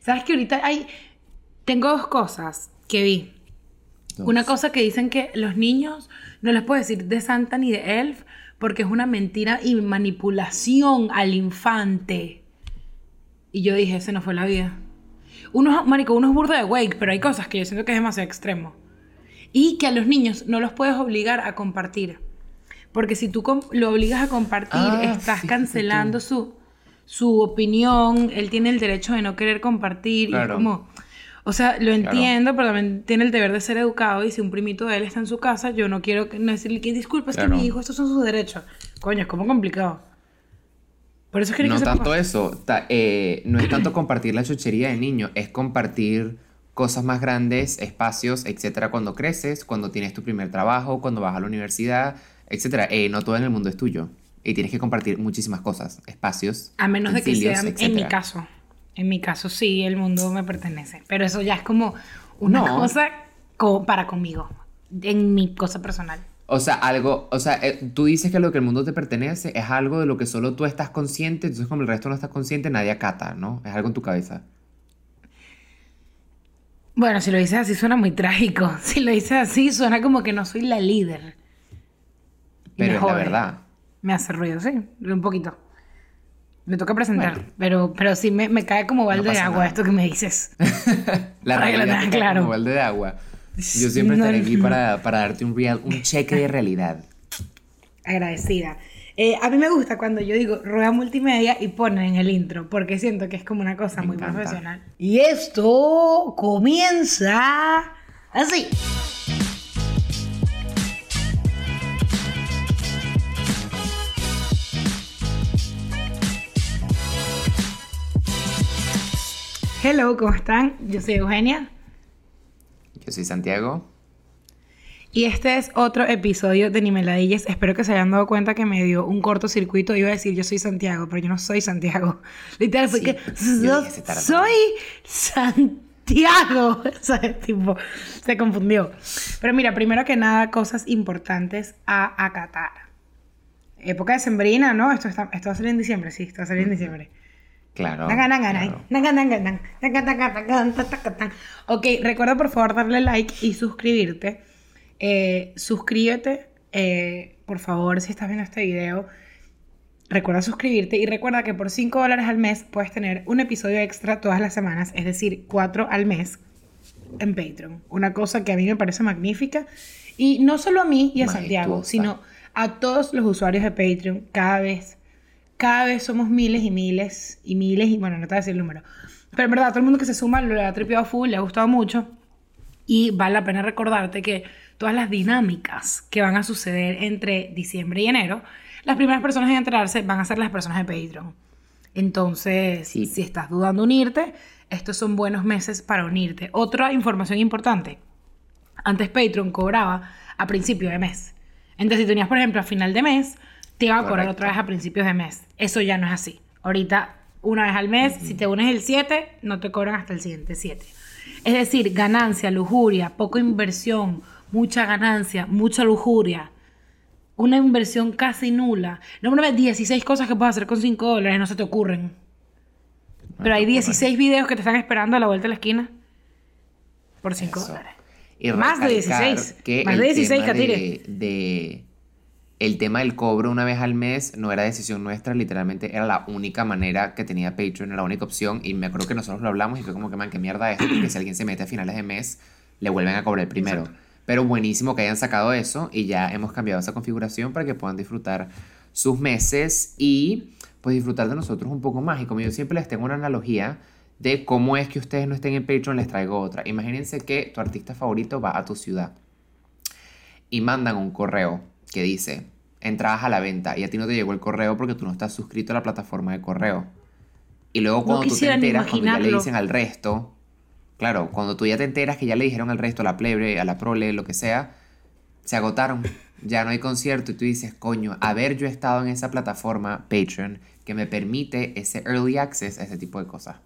¿Sabes que ahorita hay... Tengo dos cosas que vi. Una cosa que dicen que los niños no les puedo decir de Santa ni de Elf porque es una mentira y manipulación al infante. Y yo dije, ese no fue la vida. Uno, marico, uno es burdo de wake, pero hay cosas que yo siento que es demasiado extremo. Y que a los niños no los puedes obligar a compartir. Porque si tú lo obligas a compartir, Ah, estás cancelando tú. su, su opinión. Él tiene el derecho de no querer compartir. Y Claro. como... O sea, lo entiendo, pero también tiene el deber de ser educado. Y si un primito de él está en su casa, yo no quiero que- no decirle que disculpe, es Claro. que mi hijo, estos son sus derechos. Coño, es como complicado. Por eso es que No que tanto eso, ta- eh, no es tanto compartir la chuchería de niño, es compartir cosas más grandes, espacios, etcétera, cuando creces, cuando tienes tu primer trabajo, cuando vas a la universidad, etcétera. Eh, no todo en el mundo es tuyo y tienes que compartir muchísimas cosas, espacios. A menos de que utensilios, sea, en mi caso. En mi caso sí, el mundo me pertenece. Pero eso ya es como una No. cosa co- para conmigo. En mi cosa personal. O sea, algo, o sea, eh, tú dices que lo que el mundo te pertenece es algo de lo que solo tú estás consciente, entonces como el resto no estás consciente, nadie acata, ¿no? Es algo en tu cabeza. Bueno, si lo dices así suena muy trágico. Si lo dices así suena como que no soy la líder. Pero es la verdad. Me hace ruido, sí, un poquito. Me toca presentar, Bueno. pero, pero sí me, me cae como balde de agua nada. esto que me dices. La realidad tengas te cae claro. como balde de agua. Yo siempre No, estaré aquí no. para, para darte un real, un cheque de realidad. agradecida. Eh, a mí me gusta cuando yo digo rueda multimedia y ponen en el intro, porque siento que es como una cosa Me muy encanta. profesional. Y esto comienza así. Hello, ¿cómo están? Yo soy Eugenia. Yo soy Santiago. Y este es otro episodio de Nimeladillas. Espero que se hayan dado cuenta que me dio un cortocircuito. Iba a decir yo soy Santiago, pero yo no soy Santiago. Literal, fue Sí, que yo soy Santiago. Tipo, se confundió. Pero mira, primero que nada, cosas importantes a acatar. Época de sembrina, ¿no? Esto, está, esto va a salir en diciembre, sí, esto va a salir en diciembre. Claro. Ok, recuerda por favor darle like y suscribirte. Eh, suscríbete, eh, por favor, si estás viendo este video. Recuerda suscribirte y recuerda que por 5 dólares al mes puedes tener un episodio extra todas las semanas, es decir, 4 al mes en Patreon. Una cosa que a mí me parece magnífica. Y no solo a mí y a Santiago, sino a todos los usuarios de Patreon. Cada vez, cada vez somos miles y miles y miles y bueno, no te voy a decir el número. Pero en verdad, todo el mundo que se suma lo ha tripeado full, le ha gustado mucho. Y vale la pena recordarte que todas las dinámicas que van a suceder entre diciembre y enero, las primeras personas en enterarse van a ser las personas de Patreon. Entonces, Sí. si estás dudando unirte, estos son buenos meses para unirte. Otra información importante. Antes Patreon cobraba a principio de mes. Entonces, si tenías, por ejemplo, a final de mes, te iban a cobrar otra vez a principios de mes. Eso ya no es así. Ahorita, una vez al mes, si te unes el 7, no te cobran hasta el siguiente 7. Es decir, ganancia, lujuria, poca inversión, mucha ganancia, mucha lujuria. Una inversión casi nula. Nómbrame 16 cosas que puedes hacer con 5 dólares, no se te ocurren. Pero hay 16 videos que te están esperando a la vuelta de la esquina por 5 Eso. dólares. Y Más de recalcar 16. que Más de 16, tema Katire. de, de- el tema del cobro una vez al mes no era decisión nuestra, literalmente era la única manera que tenía Patreon, era la única opción. Y me acuerdo que nosotros lo hablamos y fue como que, man, qué mierda esto, porque si alguien se mete a finales de mes, le vuelven a cobrar primero. Pero buenísimo que hayan sacado eso y ya hemos cambiado esa configuración para que puedan disfrutar sus meses y pues disfrutar de nosotros un poco más. Y como yo siempre les tengo una analogía de cómo es que ustedes no estén en Patreon, les traigo otra. Imagínense que tu artista favorito va a tu ciudad y mandan un correo que dice entradas a la venta y a ti no te llegó el correo porque tú no estás suscrito a la plataforma de correo. Y luego cuando tú te enteras, cuando ya le dicen al resto, claro, cuando tú ya te enteras que ya le dijeron al resto, a la plebe, a la prole, lo que sea, se agotaron. Ya no hay concierto y tú dices, coño, haber yo estado en esa plataforma Patreon que me permite ese early access a ese tipo de cosas.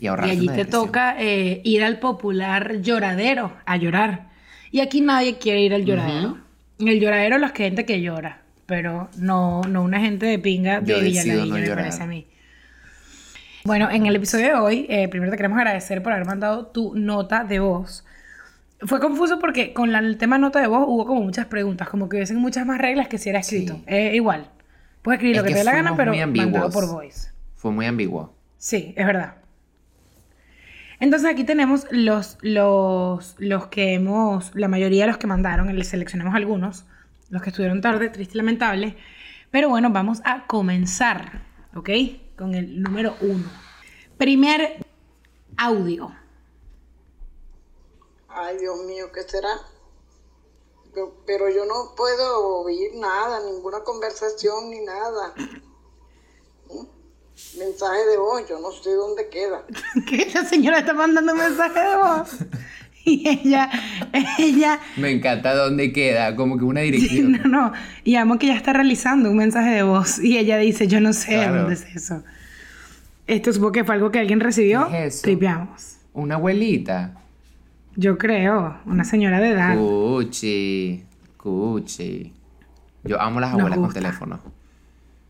Y Y allí te toca eh, ir al popular lloradero a llorar. Y aquí nadie quiere ir al lloradero. El lloradero la gente que llora, pero no, no una gente de pinga de Yo Villaladilla, no me llorar. parece a mí. Bueno, en el episodio de hoy, eh, primero te queremos agradecer por haber mandado tu nota de voz. Fue confuso porque con la- el tema nota de voz hubo como muchas preguntas, como que hubiesen muchas más reglas que si era escrito. Sí. Eh, igual. Puedes escribir Es lo que, que te dé la gana, pero mandado por voice. Fue muy ambiguo. Sí, es verdad. Entonces aquí tenemos los, los, los que hemos, la mayoría de los que mandaron, les seleccionamos algunos, los que estuvieron tarde, triste y lamentable. Pero bueno, vamos a comenzar, ¿ok? Con el número uno. Primer audio. Ay, Dios mío, ¿qué será? Pero, pero yo no puedo oír nada, ninguna conversación ni nada. Mensaje de voz, yo no sé dónde queda. que la señora está mandando un mensaje de voz. Y ella, ella, Me encanta dónde queda, como que una no, dirección. no, y amo que ella está realizando un mensaje de voz. Y ella dice, yo no sé Claro. dónde es eso. Esto supongo que fue algo que alguien recibió. ¿Qué es eso? Tripeamos. Una abuelita. Yo creo, una señora de edad. Cuchi, cuchi. Yo amo las abuelas con teléfono.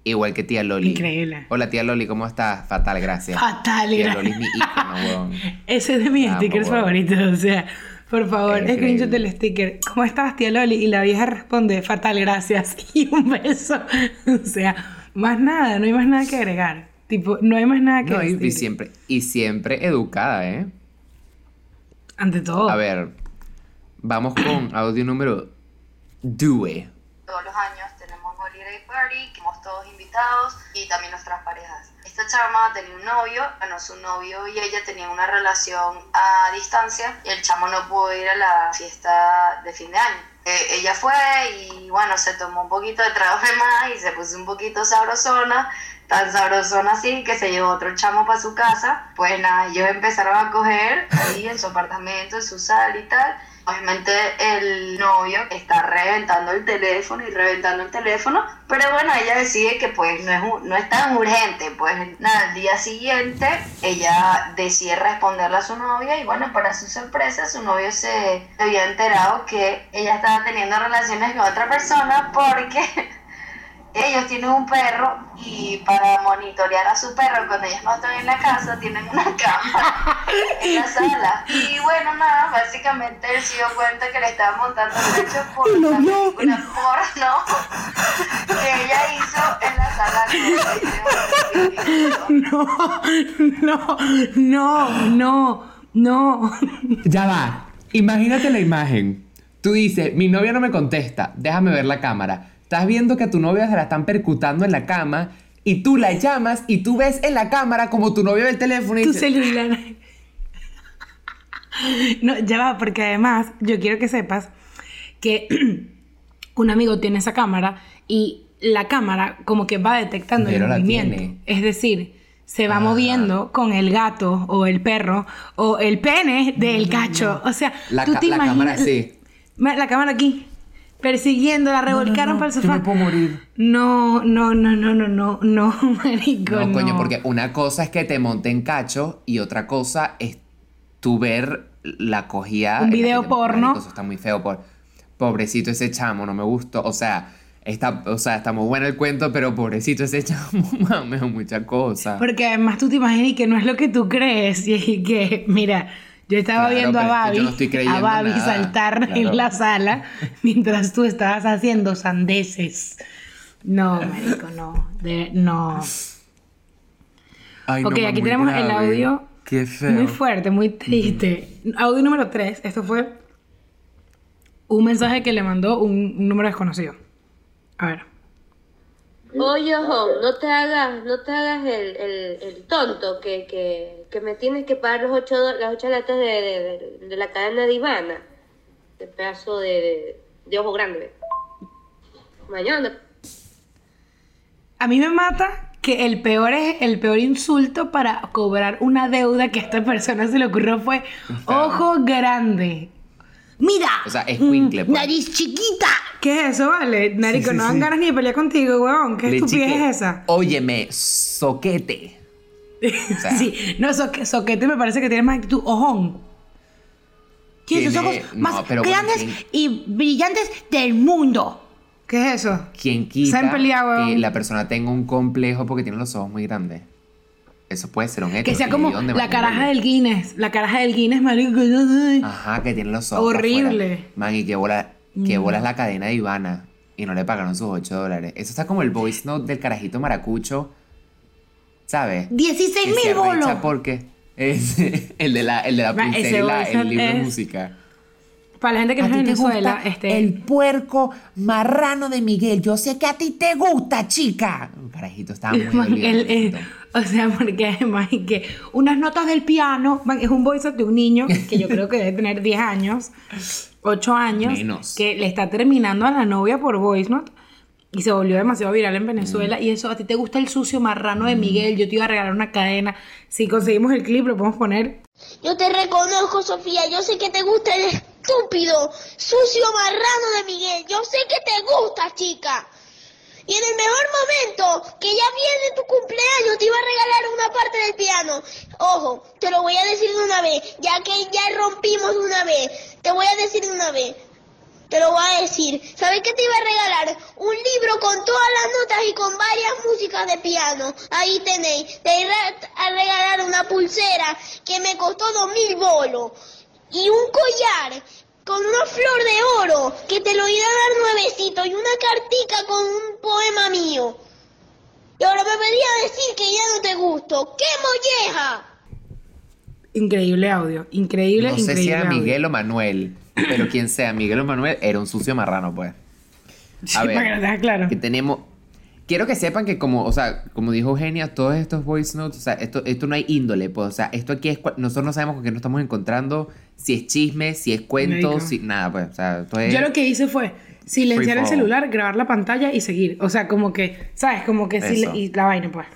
Igual que tía Loli. Increíble. Hola tía Loli, ¿cómo estás? Fatal, gracias. Fatal, Tía gracias. Loli es mi ícono, weón. Ese es de mis stickers favoritos. O sea, por favor, Es screenshot del sticker. ¿Cómo estás, tía Loli? Y la vieja responde, fatal, gracias. Y un beso. O sea, más nada, no hay más nada que agregar. Tipo, no hay más nada que No, y, decir. y siempre, y siempre educada, ¿eh? Ante todo. A ver, vamos con audio número Due. Todos los años que somos todos invitados y también nuestras parejas. Esta chama tenía un novio, bueno, su novio y ella tenían una relación a distancia y el chamo no pudo ir a la fiesta de fin de año. Eh, ella fue y bueno, se tomó un poquito de trago de más y se puso un poquito sabrosona, tan sabrosona así que se llevó otro chamo para su casa. Pues nada, ellos empezaron a coger ahí en su apartamento, en su sala y tal. Obviamente el novio está reventando el teléfono y reventando el teléfono, pero bueno, ella decide que pues no es, no es tan urgente, pues nada, al día siguiente ella decide responderle a su novia y bueno, para su sorpresa su novio se había enterado que ella estaba teniendo relaciones con otra persona porque ellos tienen un perro y para monitorear a su perro cuando ellos no están en la casa tienen una cámara en la sala. Y bueno, nada, básicamente él se dio cuenta que le estaban montando el pecho por no, película porno que ella hizo en la sala. No, no, no, no, no. Ya va. Imagínate la imagen. Tú dices, mi novia no me contesta, déjame ver la cámara. Estás viendo que a tu novia se la están percutando en la cama y tú la llamas y tú ves en la cámara como tu novio ve el teléfono y Tu celular. No, ya va, porque además yo quiero que sepas que un amigo tiene esa cámara y la cámara como que va detectando Pero el movimiento. tiene. Es decir, se va Ah. moviendo con el gato o el perro o el pene del cacho. O sea, La tú te la imaginas cámara sí. La cámara aquí. Persiguiendo, la revolcaron no, para el yo sofá. me puedo morir. No, no, no, no, no, no, no, marico. No, coño, no. porque una cosa es que te monten cacho y otra cosa es tú ver la cogida. Un video te- porno. marico, Eso está muy feo. Por... Pobrecito ese chamo, no me gustó. O sea, está, o sea, está muy bueno el cuento, pero pobrecito ese chamo, mames, mucha cosa. Porque además tú te imaginas que no es lo que tú crees. Y que, mira, yo estaba Claro, viendo a pero es que Babi, no a Babi saltar claro. en la sala mientras tú estabas haciendo sandeces. No, marico, no. De- no. Ay, ok, aquí tenemos el audio. Qué feo. Muy fuerte, muy triste. Audio número 3. Esto fue un mensaje que le mandó un, un número desconocido. A ver. Oye, Hom, no te hagas, no te hagas el, el, el tonto que, que, que me tienes que pagar los ocho, las ocho latas de, de, de- de la cadena divana. De pedazo de, de, de ojo grande. Mañana. A mí me mata que el peor es el peor insulto para cobrar una deuda que a esta persona se le ocurrió fue ojo grande. Mira, O sea, escuincle, mm, pues. nariz chiquita. ¿Qué es eso, vale? Narico, sí, no dan sí. ganas ni de pelear contigo, weón. ¿Qué Le estupidez chique, es esa? Óyeme, soquete. sea. sí, no, soque- soquete me parece que tiene más actitud. Ojón. Tiene sus ojos no, más bueno, grandes ¿quién- y brillantes del mundo. ¿Qué es eso? Han quita peleado, que weón. la persona tenga un complejo porque tiene los ojos muy grandes. Eso puede ser un hecho. Que sea como la caraja del Guinness. La caraja del Guinness, marico. Ajá, que tiene los ojos. Horrible. afuera. Man, y que bola, que bola es la cadena de Ivana. Y no le pagaron sus 8 dólares. Eso está como el voice note del carajito maracucho. ¿Sabes? 16 Que se mil bolos. porque es el de la, el de la y voice el libro de música. Para la gente que no es de Venezuela, este. el puerco marrano de Miguel. Yo sé que a ti te gusta, chica. Un carajito estaba muy Man, dolido. el- el- o sea, porque además y que unas notas del piano, es un voice note de un niño que yo creo que debe tener 10 años, 8 años, Menos. que le está terminando a la novia por voice note y se volvió demasiado viral en Venezuela. Y eso, a ti te gusta el sucio marrano de Miguel, yo te iba a regalar una cadena. Si conseguimos el clip, lo podemos poner. Yo te reconozco, Sofía. Yo sé que te gusta el estúpido, sucio marrano de Miguel. Yo sé que te gusta, chica. Y en el mejor momento, que ya viene tu cumpleaños, te iba a regalar una parte del piano. Ojo, te lo voy a decir de una vez, ya que ya rompimos una vez. Te voy a decir de una vez. Te lo voy a decir. ¿Sabes qué te iba a regalar? Un libro con todas las notas y con varias músicas de piano. Ahí tenéis. Te iba a regalar una pulsera que me costó dos mil bolos. Y un collar con una flor de oro que te lo iba a dar nuevecito. Y una cartica con un poema mío. Y ahora me venía a decir que ya no te gusto. ¡Qué molleja! Increíble audio, increíble, No sé increíble. si era audio. Miguel o Manuel, pero quien sea, Miguel o Manuel, era un sucio marrano, pues. Sí, A ver, para que claro. que tenemos... Quiero que sepan que como, o sea, como dijo Eugenia, todos estos voice notes, o sea, esto, esto no hay índole, pues, o sea, esto aquí es, nosotros no sabemos con qué nos estamos encontrando, si es chisme, si es cuento, si, nada, pues, o sea, esto es... Yo lo que hice fue silenciar el celular, grabar la pantalla y seguir. O sea, como que, ¿sabes? Como que sí, Eso. y la vaina, pues.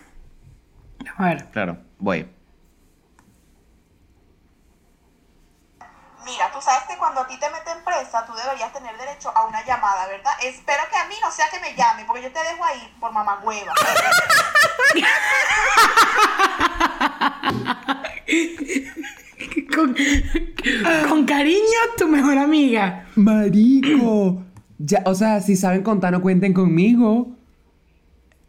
A ver. Claro, voy. Mira, tú sabes que cuando a ti te meten presa, tú deberías tener derecho a una llamada, ¿verdad? Espero que a mí no sea que me llame, porque yo te dejo ahí por mamagüeva. Con, con cariño, tu mejor amiga. Marico, ya, o sea, si saben contar, no cuenten conmigo.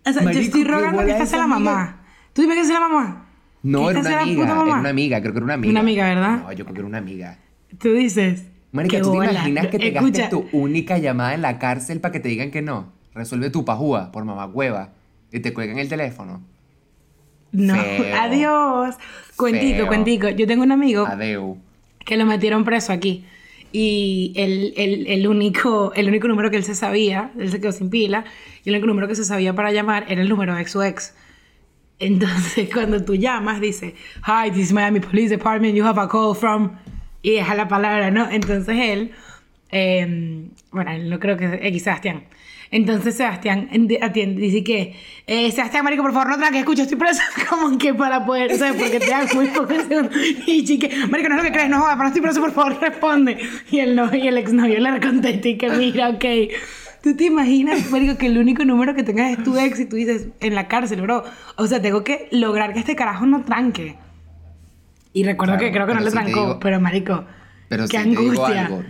O sea, yo estoy rogando que esa sea la amiga. mamá. ¿Tú dime que sea la mamá? No, era una amiga, era mamá. una amiga, creo que era una amiga. Una amiga, ¿verdad? No, yo creo que era una amiga. Tú dices. Marica, ¿tú te imaginas que te Escucha, gastes tu única llamada en la cárcel para que te digan que no? Resuelve tu pajúa por mamagüeva y te cuelgan el teléfono. No, Feo. adiós. Cuentico, Feo. cuentico. Yo tengo un amigo Adeu. que lo metieron preso aquí. Y el, el- el único, el único número que él se sabía, él se quedó sin pila, y el único número que se sabía para llamar era el número de su ex. Entonces, cuando tú llamas, dice, Hi, this is Miami Police Department, you have a call from... Y deja la palabra, ¿no? Entonces él, eh, bueno, él no creo que X Sebastián. Entonces Sebastián atiende, dice que, eh, Sebastián, marico, por favor, no tranques, escucha, estoy preso, como que para poder, ¿sabes? Porque te dan muy segundos. Y chique, marico, no es lo que crees, no jodas, pero estoy preso, por favor, responde. Y el, no, y el exnovio le contesta y que mira, ok. ¿Tú te imaginas, marico, que el único número que tengas es tu ex y tú dices, en la cárcel, bro? O sea, tengo que lograr que este carajo no tranque. Y recuerdo Claro, que creo que no le te trancó, digo- pero marico, Pero qué si te digo angustia. algo,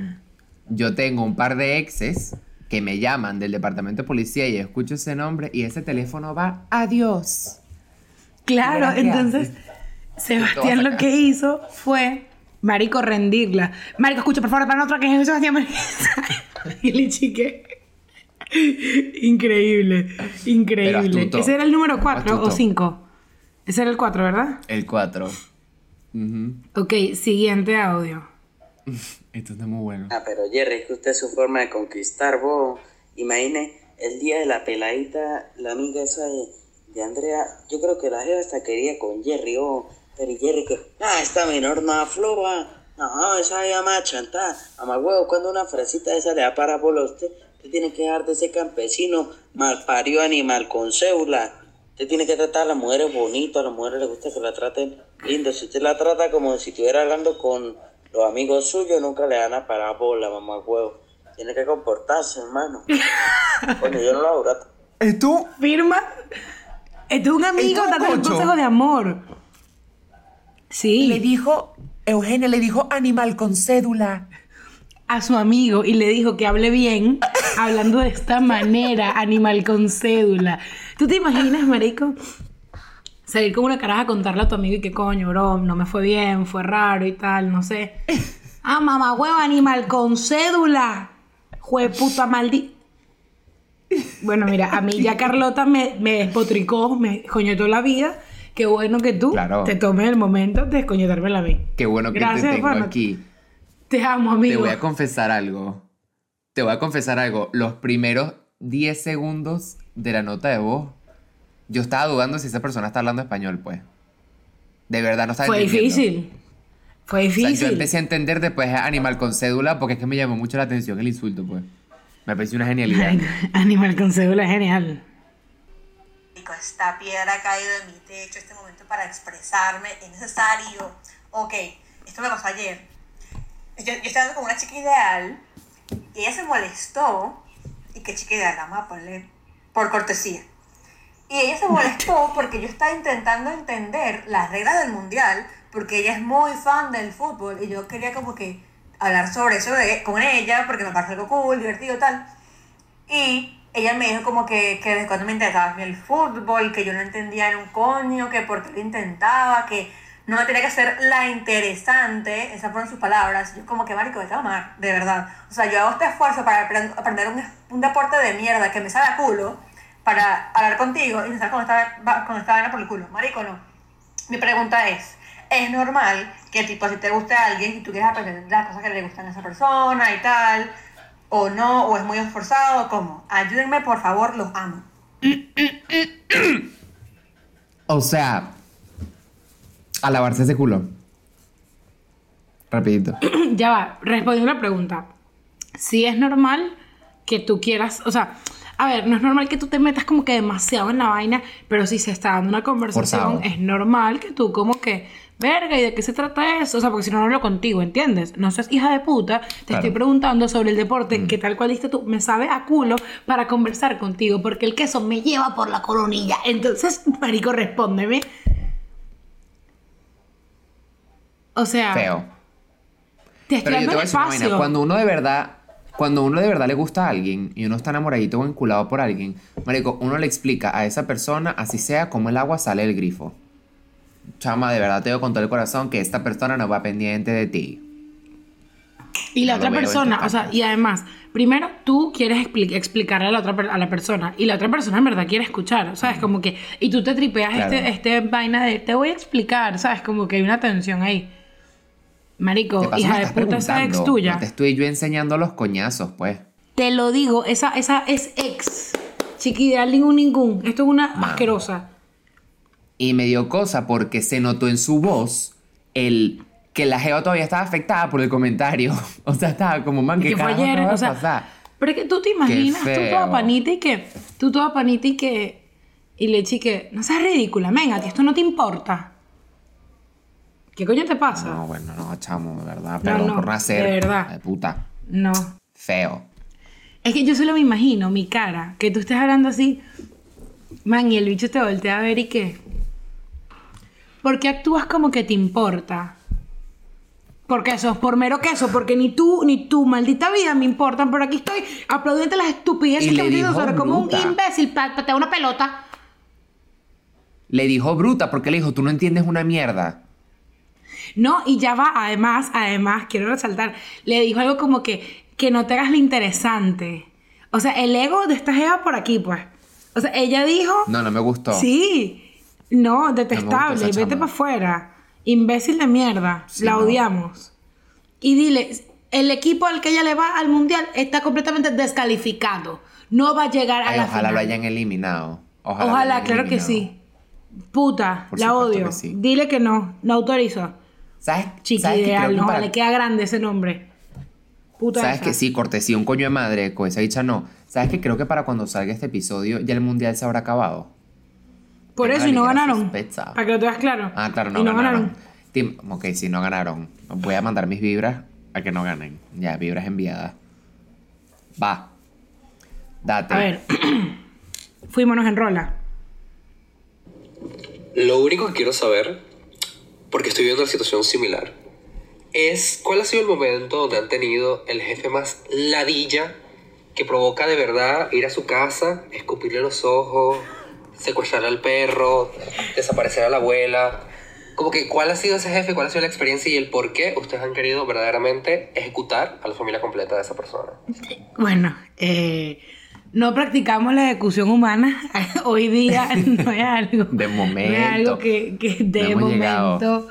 yo tengo un par de exes que me llaman del departamento de policía y escucho ese nombre y ese teléfono va adiós. Claro, entonces. Sebastián lo que hizo fue, marico, rendirla. Marico, escucha, por favor, para no tranques, es Sebastián. y le chique. Increíble, increíble. Ese era el número 4 o Astuto. 5. Ese era el 4, ¿verdad? El 4. Ok, siguiente audio. Esto está muy bueno. Ah, pero Jerry, es que usted es su forma de conquistar, vos. Imagine el día de la peladita, la amiga esa de, de Andrea. Yo creo que la jeva hasta quería con Jerry, oh. Pero Jerry que, ah, esta menor no afloja. No, esa ya más chantada. Mamá huevo, cuando una frasita esa le da para bola a usted, usted tiene que dejar de ese campesino malparido animal con cédula. Usted tiene que tratar a las mujeres bonito, a las mujeres les gusta que la traten lindo. Si usted la trata como si estuviera hablando con los amigos suyos, nunca le van a parar bola, mamá huevo. Tiene que comportarse, hermano. Coño, yo no lo hago, gato. ¿Esto? Firma. Es un amigo es dando un consejo de amor. Sí. Le dijo, Eugenia le dijo animal con cédula. a su amigo y le dijo que hable bien, hablando de esta manera, animal con cédula. ¿Tú te imaginas, marico? Salir con una caraja a contarle a tu amigo y qué coño, bro, no me fue bien, fue raro y tal, no sé. Ah, mamá, huevo, animal con cédula. Jue puta maldita. Bueno, mira, a mí ya Carlota me, me despotricó, me coñetó la vida. Qué bueno que tú Claro. te tomes el momento de descoñetármela a mí. Qué bueno que Gracias, te tengo aquí. Te amo, Te amigo. voy a confesar algo. Te voy a confesar algo. Los primeros 10 segundos de la nota de voz, yo estaba dudando si esa persona está hablando español, pues. De verdad, no estaba Fue entendiendo. difícil. Fue O sea, difícil. yo empecé a entender después animal con cédula porque es que me llamó mucho la atención el insulto, pues. Me pareció una genialidad. Animal con cédula es genial. Esta piedra ha caído en mi techo, este momento para expresarme es necesario. Ok, esto me pasó ayer. Yo, yo estaba hablando con una chica ideal y ella se molestó. ¿Y qué chica ideal? Vamos a ponerle por cortesía. Y ella se molestó porque yo estaba intentando entender las reglas del mundial, porque ella es muy fan del fútbol y yo quería como que hablar sobre eso de- con ella, porque me parece algo cool, divertido tal. Y ella me dijo como que, que desde cuando me interesaba el fútbol, que yo no entendía en un coño, que por qué lo intentaba, que no me tenía que hacer la interesante, esas fueron sus palabras. Yo como que, marico, vete a amar, de verdad. O sea, yo hago este esfuerzo para aprend- aprender un, un deporte de mierda que me sabe a culo, para hablar contigo y sale con esta, con esta vaina por el culo. Marico, no. Mi pregunta es, ¿es normal que tipo si te guste a alguien y tú quieres aprender las cosas que le gustan a esa persona y tal? ¿O no? ¿O es muy esforzado? ¿Cómo? Ayúdenme, por favor, los amo. O sea, a lavarse ese culo. Rapidito. ya va, respondiendo a la pregunta. Si es normal que tú quieras, o sea, a ver, no es normal que tú te metas como que demasiado en la vaina, pero si se está dando una conversación, Forzado. es normal que tú como que, verga, ¿y de qué se trata eso? O sea, porque si no, no hablo contigo, ¿entiendes? No seas hija de puta, te Claro. estoy preguntando sobre el deporte, Mm. que tal cual diste tú, me sabe a culo para conversar contigo, porque el queso me lleva por la coronilla. Entonces, marico, respóndeme. O sea, Feo. te estoy Pero yo dando te voy a el decir una vaina. Cuando uno de verdad, cuando uno de verdad le gusta a alguien y uno está enamoradito o enculado por alguien, marico, uno le explica a esa persona, así sea, cómo el agua sale del grifo. Chama, de verdad te digo con todo el corazón que esta persona no va pendiente de ti. Y la No otra persona, este o sea, y además, primero tú quieres expli- explicarle a la otra a la persona y la otra persona en verdad quiere escuchar, ¿sabes? Como que y tú te tripeas Claro. este este vaina de te voy a explicar, ¿sabes? Como que hay una tensión ahí. Marico, hija de puta esa ex tuya. no te estoy yo enseñando los coñazos, pues. Te lo digo, esa esa es ex. Chiquideal ningún ningún. Esto es una asquerosa. Y me dio cosa porque se notó en su voz el que la jeva todavía estaba afectada por el comentario. O sea, estaba como, man, Y ¿qué que fue ayer, o sea, pasar? pero es que tú te imaginas, tú toda panita y que, tú toda panita y que, y le eché que, no seas ridícula, venga, ti esto no te importa. ¿Qué coño te pasa? No, bueno, no, chamo, de verdad. Perdón no, por nacer. de verdad. De puta. No. Feo. Es que yo solo me imagino mi cara, que tú estés hablando así, man, y el bicho te voltea a ver y qué. ¿Por qué actúas como que te importa? Porque eso, por mero queso, porque ni tú ni tu maldita vida me importan, pero aquí estoy aplaudiendo las estupideces Y que me dijo sobre como un imbécil pa- patea una pelota. Le dijo bruta porque le dijo, tú no entiendes una mierda. No, y ya va, además, además, quiero resaltar, le dijo algo como que, que no te hagas lo interesante. O sea, el ego de esta jeva por aquí, pues. O sea, ella dijo... No, no me gustó. Sí. No, detestable. Vete para afuera. Imbécil de mierda. Sí, la no. odiamos. Y dile, el equipo al que ella le va al mundial está completamente descalificado. No va a llegar a Ay, la ojalá final. lo hayan eliminado. Ojalá, Ojalá, lo hayan claro que sí. Puta, Por la odio. que sí. Dile que no, no autorizo. ¿Sabes? Chiqui ¿sabes que creo ideal, que no, para- le queda grande ese nombre. Puta ¿Sabes esa. que sí? Cortesía, un coño de madre, con esa dicha no. ¿Sabes que creo que para cuando salga este episodio ya el mundial se habrá acabado? Por Tengo eso y no ganaron. sospecha. Para que lo tengas claro. Ah, claro, no y no ganaron. ganaron. Ok, sí, no ganaron. Voy a mandar mis vibras a que no ganen. Ya, vibras enviadas. Va. Date. A ver. Fuímonos en rola. Lo único que quiero saber, porque estoy viendo una situación similar, es cuál ha sido el momento donde han tenido el jefe más ladilla que provoca de verdad ir a su casa, escupirle los ojos, secuestrar al perro, desaparecer a la abuela. Como que, ¿cuál ha sido ese jefe? ¿Cuál ha sido la experiencia y el por qué ustedes han querido verdaderamente ejecutar a la familia completa de esa persona? Bueno, eh, no practicamos la ejecución humana. Hoy día no es algo. De No es momento. algo que, que de No hemos momento llegado.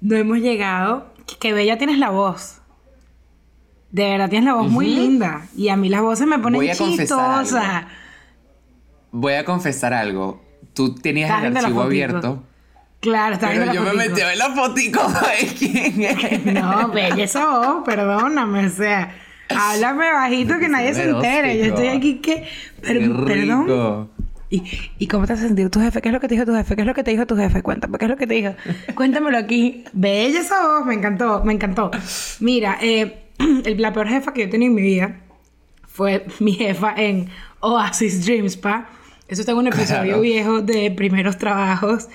no hemos llegado. Que bella tienes la voz. De verdad tienes la voz muy linda. Y a mí las voces me ponen Voy a chistosas. Voy a confesar algo. Tú tenías Estás el archivo abierto. Claro, está Pero yo me metí a ver la fotico quién es. No, bella esa voz, perdóname, o sea, háblame bajito que nadie se entere. Yo estoy aquí que. per- Qué perdón. rico. ¿Y, ¿Y cómo te has sentido tu jefe? ¿Qué es lo que te dijo tu jefe? ¿Qué es lo que te dijo tu jefe? Cuéntame, ¿qué es lo que te dijo? Cuéntamelo aquí. Bella esa voz, me encantó, me encantó. Mira, eh, el- la peor jefa que yo he tenido en mi vida fue mi jefa en Oasis Dream Spa. Eso está en un episodio Claro. viejo de primeros trabajos.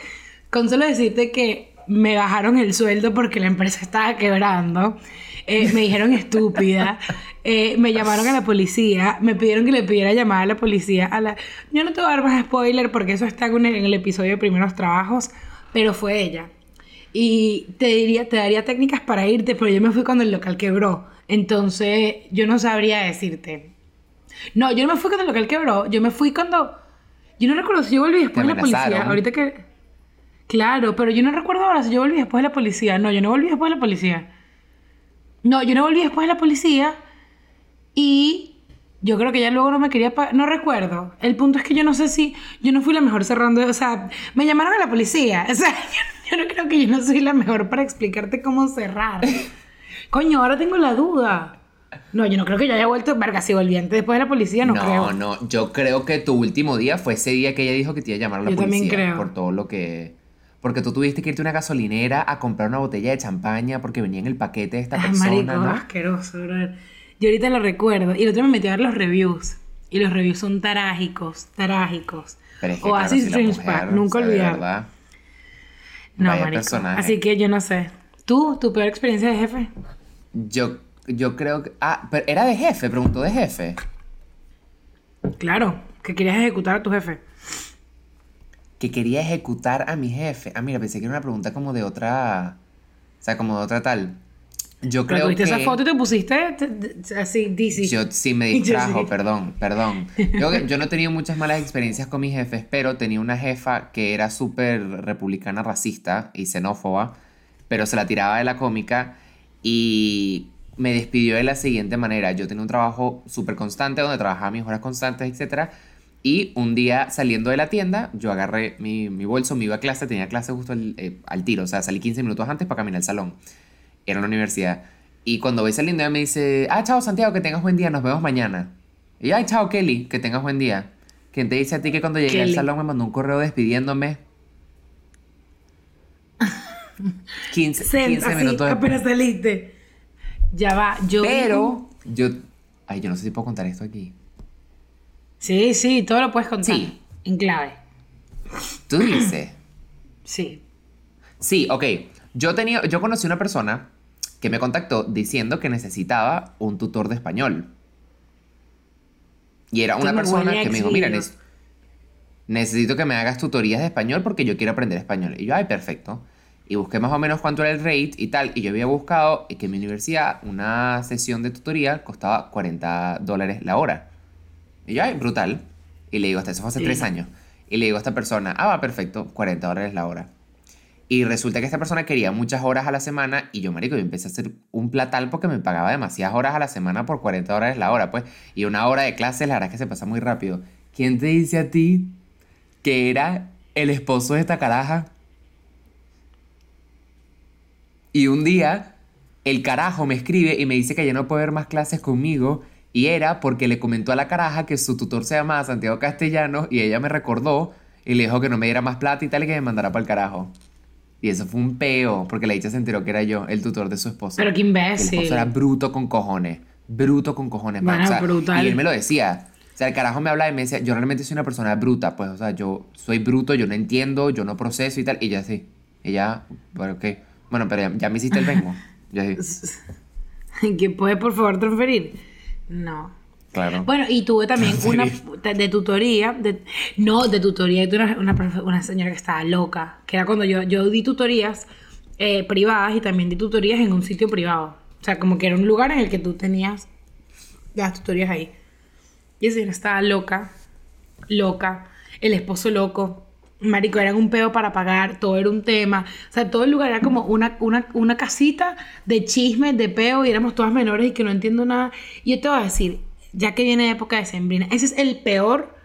Con solo decirte que me bajaron el sueldo porque la empresa estaba quebrando. Eh, me dijeron estúpida. Eh, me llamaron a la policía. Me pidieron que le pidiera llamada a la policía. A la... Yo no te voy a dar más spoiler porque eso está en el, en el episodio de primeros trabajos. Pero fue ella. Y te diría, te daría técnicas para irte, pero yo me fui cuando el local quebró. Entonces, yo no sabría decirte. No, yo no me fui cuando el local quebró. Yo me fui cuando. Yo no recuerdo si yo volví después de la policía. Ahorita que. Claro, pero yo no recuerdo ahora si yo volví después de la policía. No, yo no volví después de la policía. No, yo no volví después de la policía. Y yo creo que ya luego no me quería pagar. No recuerdo. El punto es que yo no sé si. Yo no fui la mejor cerrando. O sea, me llamaron a la policía. O sea, yo, yo no creo que yo no soy la mejor para explicarte cómo cerrar. Coño, ahora tengo la duda. No, yo no creo que yo haya vuelto. Verga, si volví antes después de la policía, no, No, creo. no, yo creo que tu último día fue ese día que ella dijo que te iba a llamar a la Yo policía. también creo. Por todo lo que. Porque tú tuviste que irte a una gasolinera a comprar una botella de champaña porque venía en el paquete de esta Ay, persona, marico, ¿no? asqueroso, brother. Yo ahorita lo recuerdo. Y el otro me metí a ver los reviews. Y los reviews son tarágicos, tarágicos. Pero es que, Oasis claro, si o nunca olvidar. No, vaya marico. personaje. Así que yo no sé. ¿Tú, tu peor experiencia de jefe? Yo, yo creo que. Ah, pero era de jefe, preguntó de jefe. Claro, que querías ejecutar a tu jefe. Que quería ejecutar a mi jefe. Ah, mira, pensé que era una pregunta como de otra. O sea, como de otra tal. Yo creo que. esa foto y te pusiste te- te- así, DC. Yo sí me distrajo, perdón, perdón. Yo, yo no he tenido muchas malas experiencias con mis jefes, pero tenía una jefa que era súper republicana racista y xenófoba, pero se la tiraba de la cómica y me despidió de la siguiente manera. Yo tenía un trabajo súper constante donde trabajaba mis horas constantes, etc. Y un día saliendo de la tienda, yo agarré mi, mi bolso, me iba a clase, tenía clase justo al, eh, al tiro, o sea, salí 15 minutos antes para caminar al salón era una universidad. Y cuando voy saliendo, ella me dice, ah, chao Santiago, que tengas buen día, nos vemos mañana. Y ay, chao Kelly, que tengas buen día. ¿Quién te dice a ti que cuando llegué Kelly. al salón me mandó un correo despidiéndome? 15, Sen- 15 así, minutos apenas saliste. Ya va, yo... Pero yo... Ay, yo no sé si puedo contar esto aquí. Sí, sí, todo lo puedes contar. Sí. En clave. Tú dices... Sí. Sí, ok. Yo, tenía, yo conocí una persona que me contactó diciendo que necesitaba un tutor de español. Y era una persona que me dijo, mira, exilio". nes- necesito que me hagas tutorías de español porque yo quiero aprender español. Y yo, ay, perfecto. Y busqué más o menos cuánto era el rate y tal. Y yo había buscado que en mi universidad una sesión de tutoría costaba 40 dólares la hora. Y yo, ay, brutal. Y le digo, hasta eso fue hace Sí. tres años. Y le digo a esta persona, ah, va, perfecto, 40 dólares la hora. Y resulta que esta persona quería muchas horas a la semana y yo, marico, yo empecé a hacer un platal porque me pagaba demasiadas horas a la semana por 40 dólares la hora, pues. Y una hora de clase, la verdad es que se pasa muy rápido. ¿Quién te dice a ti que era el esposo de esta caraja? Y un día, el carajo me escribe y me dice que ya no puede ver más clases conmigo. Y era porque le comentó a la caraja que su tutor se llamaba Santiago Castellanos y ella me recordó y le dijo que no me diera más plata y tal y que me mandara para el carajo. Y eso fue un peo, porque la dicha se enteró que era yo, el tutor de su esposa. Pero qué Que El imbécil. esposo era bruto con cojones. Bruto con cojones, man. Bueno, O sea, brutal. Y él me lo decía. O sea, el carajo me hablaba y me decía, yo realmente soy una persona bruta, pues, o sea, yo soy bruto, yo no entiendo, yo no proceso y tal. Y ya sí. Y ya, bueno, ok. Bueno, pero ya, ya me hiciste el vengo. Ya sí. ¿Que puede por favor transferir? No. Claro. Bueno, y tuve también ¿En una de, de tutoría, de, no, de tutoría, tuve una, una, una señora que estaba loca, que era cuando yo, yo di tutorías eh, privadas y también di tutorías en un sitio privado. O sea, como que era un lugar en el que tú tenías las tutorías ahí. Y esa señora estaba loca, loca, el esposo loco. Marico, era un peo para pagar, todo era un tema. O sea, todo el lugar era como una, una, una casita de chismes, de peo, y éramos todas menores y que no entiendo nada. Y yo te voy a decir, ya que viene época de sembrina, ese es el peor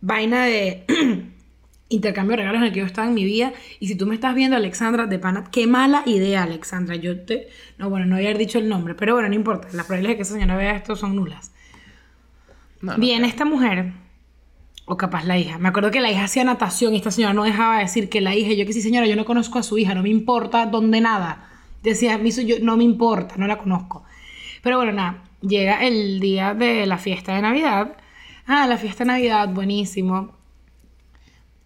vaina de intercambio de regalos en el que yo estaba en mi vida. Y si tú me estás viendo, Alexandra, de pana, qué mala idea, Alexandra. Yo te. No, bueno, no había dicho el nombre, pero bueno, no importa. Las probabilidades de que esa señora vea esto son nulas. No, no Viene creo. esta mujer, o capaz la hija. Me acuerdo que la hija hacía natación y esta señora no dejaba de decir que la hija, yo que sí, señora, yo no conozco a su hija, no me importa dónde nada. Decía, "Mi su- yo, no me importa, no la conozco. Pero bueno, nada, llega el día de la fiesta de Navidad. Ah, la fiesta de Navidad, buenísimo.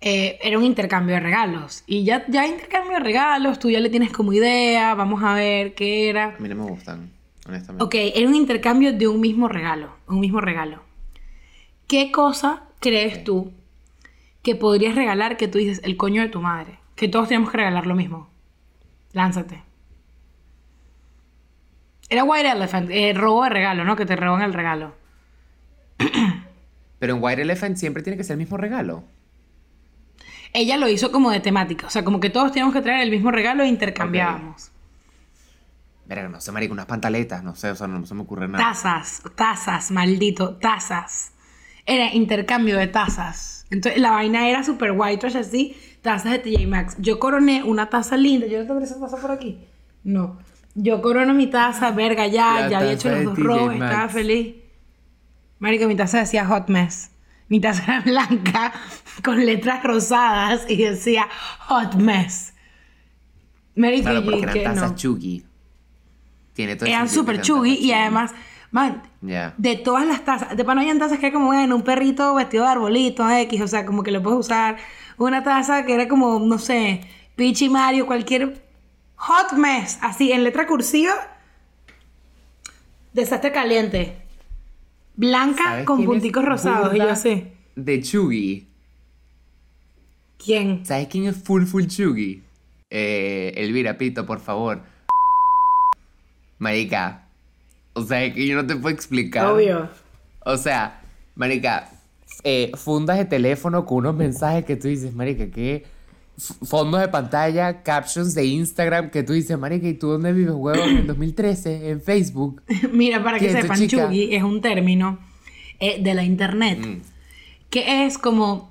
Eh, era un intercambio de regalos. Y ya, ya intercambio de regalos, tú ya le tienes como idea, vamos a ver qué era. A mí no me gustan, honestamente. Ok, era un intercambio de un mismo regalo. Un mismo regalo. ¿Qué cosa crees tú que podrías regalar que tú dices el coño de tu madre? Que todos tenemos que regalar lo mismo. Lánzate. Era White Elephant, eh, robo de regalo, ¿no? Que te roban el regalo. Pero en White Elephant siempre tiene que ser el mismo regalo. Ella lo hizo como de temática, o sea, como que todos teníamos que traer el mismo regalo e intercambiábamos. Verga, no sé, marico, unas pantaletas, no sé, o sea, no se me ocurre nada. Tazas, tazas, maldito, tazas. Era intercambio de tazas. Entonces la vaina era super white trash así, tazas de TJ Maxx. Yo coroné una taza linda. ¿Yo no tendré esa taza por aquí? No. Yo corono mi taza, verga, ya, La ya había hecho los dos robos, estaba feliz. Marico, mi taza decía Hot Mess. Mi taza era blanca con letras rosadas y decía Hot Mess. Marico, Claro, porque eran tazas no. chuggy. Tiene todo Eran súper chuggy y además, man, de todas las tazas, de pan habían tazas que era como en un perrito vestido de arbolito X, o sea, como que lo puedes usar. Una taza que era como, no sé, Pichi Mario, cualquier hot mess, así en letra cursiva. Desastre caliente. Blanca ¿Sabes con punticos rosados, y yo sé. De chuggy. ¿Quién? ¿Sabes quién es full full chuggy? Eh, Elvira Pito, por favor. Marica. O sea, es que yo no te puedo explicar. Obvio. O sea, marica, eh, fundas de teléfono con unos mensajes que tú dices, marica, ¿qué? F- Fondos de pantalla, captions de Instagram que tú dices, marica, ¿y tú dónde vives, huevo? En el 2013, en Facebook. Mira, para que ¿Quién es tu sepan, chuggy es un término eh, de la internet Mm. que es como,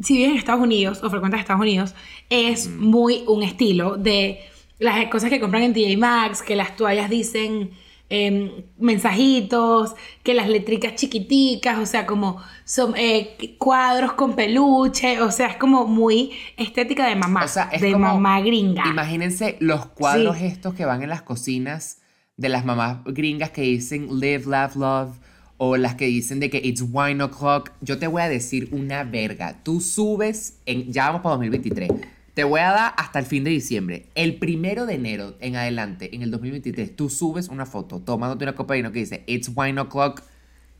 si vives en Estados Unidos o frecuentas Estados Unidos, es muy un estilo de las cosas que compran en TJ Maxx, que las toallas dicen em, mensajitos, que las letricas chiquiticas, o sea, como son eh, cuadros con peluche, o sea, es como muy estética de mamá, O sea, es de como- mamá gringa. Imagínense los cuadros Sí. estos que van en las cocinas de las mamás gringas que dicen live, laugh, love. O las que dicen de que it's wine o'clock. Yo te voy a decir una verga. Tú subes, en, ya vamos para 2023. Te voy a dar hasta el fin de diciembre. El primero de enero en adelante, en el 2023, tú subes una foto tomándote una copa de vino que dice It's wine o'clock.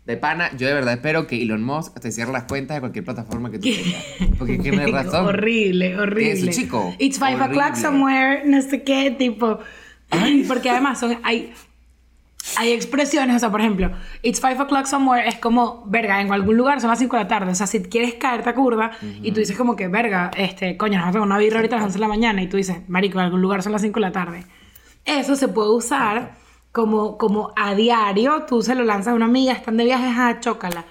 De pana, yo de verdad espero que Elon Musk te cierre las cuentas de cualquier plataforma que tú tengas. Porque tiene razón. horrible, horrible. Eso, chico, It's five o'clock somewhere, no sé qué, tipo. Porque además son, hay, hay expresiones, o sea, por ejemplo, it's five o'clock somewhere es como, verga, en algún lugar son las 5 de la tarde. O sea, si quieres caerte a curva y tú dices como que, verga, este, coño, nos tomar una birra ahorita a las 11 de la mañana y tú dices, marico, en algún lugar son las 5 de la tarde. Eso se puede usar como, como a diario, tú se lo lanzas a una amiga, están de viajes a chócala.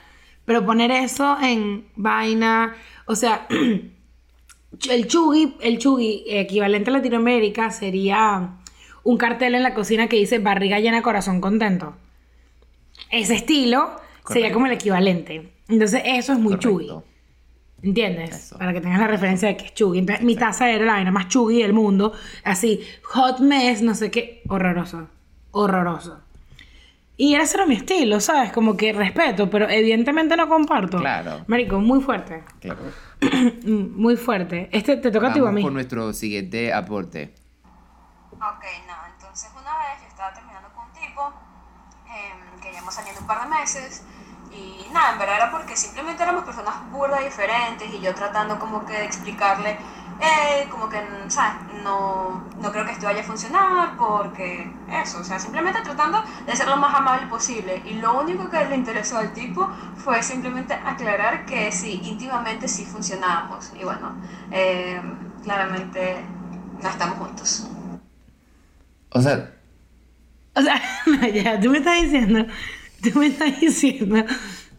Pero poner eso en vaina, o sea, el chugui, el chugui equivalente a Latinoamérica sería un cartel en la cocina que dice barriga llena, corazón contento. Ese estilo sería como el equivalente. Entonces eso es muy chugui. ¿Entiendes? Eso. Para que tengas la referencia de que es chugui. Entonces, mi taza era la vaina más chugui del mundo. Así, hot mess, no sé qué. Horroroso. Horroroso. Y ese era mi estilo, ¿sabes? Como que respeto, pero evidentemente no comparto. Claro. Marico, muy fuerte. Claro. muy fuerte. Este te toca a ti o a Vamos mí. con nuestro siguiente aporte. Ok, no, entonces una vez yo estaba terminando con un tipo em, que llevamos saliendo un par de meses. Y nada, en verdad era porque simplemente éramos personas burdas diferentes y yo tratando como que de explicarle, eh, como que, ¿sabes? No, no creo que esto vaya a funcionar porque eso, o sea, simplemente tratando de ser lo más amable posible. Y lo único que le interesó al tipo fue simplemente aclarar que sí, íntimamente sí funcionábamos. Y bueno, eh, claramente no estamos juntos. O sea, O sea, no, ya, tú me estás diciendo, tú me estás diciendo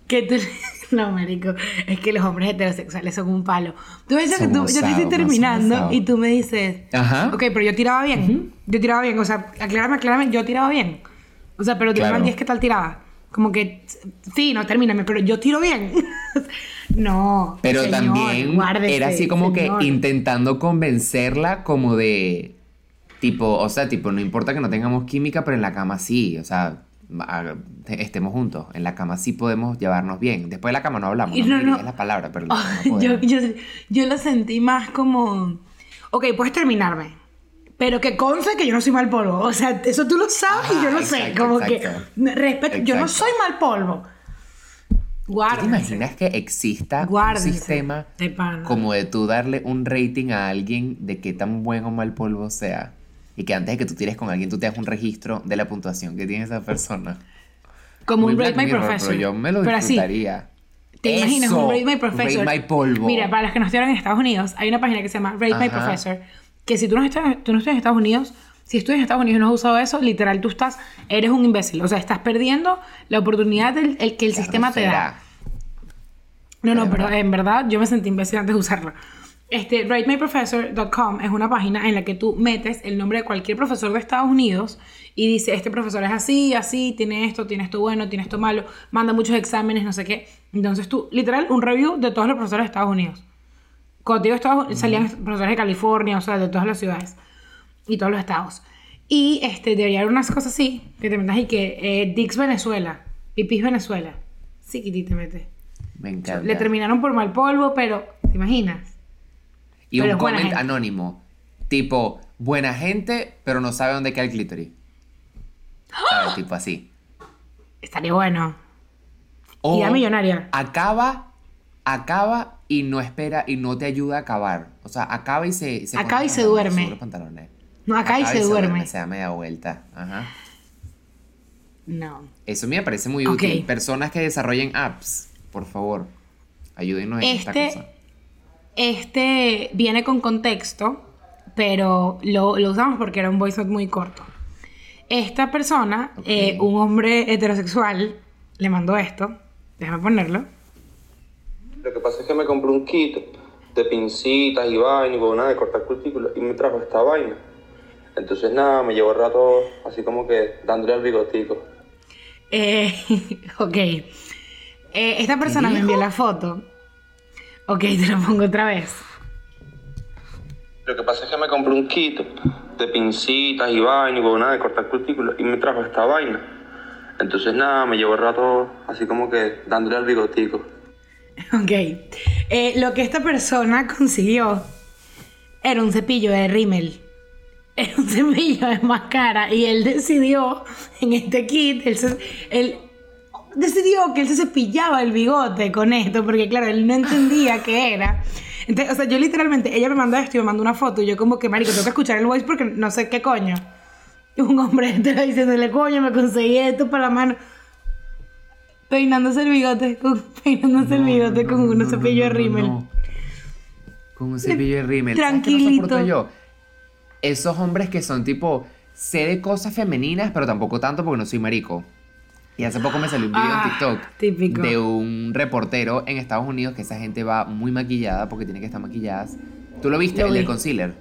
que tú... No, marico, es que los hombres heterosexuales son un palo. Tú dices que tú, yo te estoy terminando y tú me dices, Ajá. ok, pero yo tiraba bien, yo tiraba bien, o sea, aclárame, aclárame, yo tiraba bien. O sea, pero tú Claro. me 10, ¿qué tal tiraba? Como que, sí, no, termíname, pero yo tiro bien. no. Pero señor, también guárdese, era así como señor. que intentando convencerla como de tipo, o sea, tipo, no importa que no tengamos química, pero en la cama sí, o sea, estemos juntos, en la cama sí podemos llevarnos bien. Después de la cama no hablamos, Y no, no, me no. digas la palabra, pero yo, yo, yo lo sentí más como, ok, puedes terminarme, pero que conste que yo no soy mal polvo. O sea, eso tú lo sabes y yo lo sé. exacto, Como exacto. que, respeto, yo no soy mal polvo. ¿Tú te imaginas que exista Guárdense, un sistema de como de tú darle un rating a alguien de qué tan buen o mal polvo sea? Y que antes de que tú tires con alguien, tú te hagas un registro de la puntuación que tiene esa persona. Como Muy un Rate My Mirror, Professor. Pero yo me lo Pero así, disfrutaría. ¿Te imaginas Eso, un Rate My Professor? Rate My polvo. Mira, para los que no estuvieron en Estados Unidos, hay una página que se llama Rate My. Professor. Que si tú no, estás, tú no estás en Estados Unidos, si estudias en Estados Unidos y no has usado eso, literal tú estás, eres un imbécil. O sea, estás perdiendo la oportunidad del el que el sistema te da. No, no, pero en verdad yo me sentí imbécil antes de usarlo. Este, ratemyprofessor.com es una página en la que tú metes el nombre de cualquier profesor de Estados Unidos y dice, este profesor es así, así, tiene esto, tiene esto bueno, tiene esto malo, manda muchos exámenes, no sé qué. Entonces tú, literal, un review de todos los profesores de Estados Unidos. Cuando digo Estados salían profesores de California, o sea, de todas las ciudades y todos los estados. Y este, debería haber unas cosas así, que te metas y que eh, Dix Venezuela, Pipis Venezuela. Sí, que te metes. Me encanta. Le terminaron por mal polvo, pero ¿te imaginas? Y pero un comment gente. anónimo. Tipo, buena gente, pero no sabe dónde queda el clítoris. ¿Sabes? Tipo así. Estaría bueno. O Idea millonaria. Acaba, acaba y no espera y no te ayuda a acabar. O sea, acaba y se. se Acaba y se duerme. sobre los pantalones. No, acaba y se duerme. Se da media vuelta. Ajá. No. Eso me parece muy útil. Personas que desarrollen apps, por favor, ayúdenos en esta Este, cosa. Este viene con contexto, pero lo, lo usamos porque era un voice note muy corto. Esta persona, eh, un hombre heterosexual, le mandó esto. Déjame ponerlo. Lo que pasa es que me compré un kit de pincitas y vaina y nada de cortar cutículas y me trajo esta vaina. Entonces nada, me llevo el rato así como que dándole al bigotico. Eh, ok. Eh, esta persona me envió la foto. Ok, te lo pongo otra vez. Lo que pasa es que me compré un kit de pincitas y vaina y nada de cortar cutículas y me trajo esta vaina. Entonces nada, me llevo el rato así como que dándole al bigotico. Ok. Eh, lo que esta persona consiguió era un cepillo de rímel. Era un cepillo de máscara. Y él decidió, en este kit, él, él decidió que él se cepillaba el bigote con esto, porque claro, él no entendía qué era. Entonces, o sea, yo literalmente, ella me mandó esto y me mandó una foto. Y yo, como que, marico, tengo que escuchar el voice porque no sé qué coño. Un hombre entero diciéndole, coño, me conseguí esto para la mano. Peinándose el bigote, con, peinándose el bigote con un cepillo de rímel. Con un cepillo de rímel. ¿Sabes qué no Tranquilito. yo? Esos hombres que son tipo, sé de cosas femeninas, pero tampoco tanto porque no soy marico. Y hace poco me salió un video Ah, en TikTok típico. de un reportero en Estados Unidos que esa gente va muy maquillada porque tiene que estar maquilladas. ¿Tú lo viste? Lo el del vi. concealer.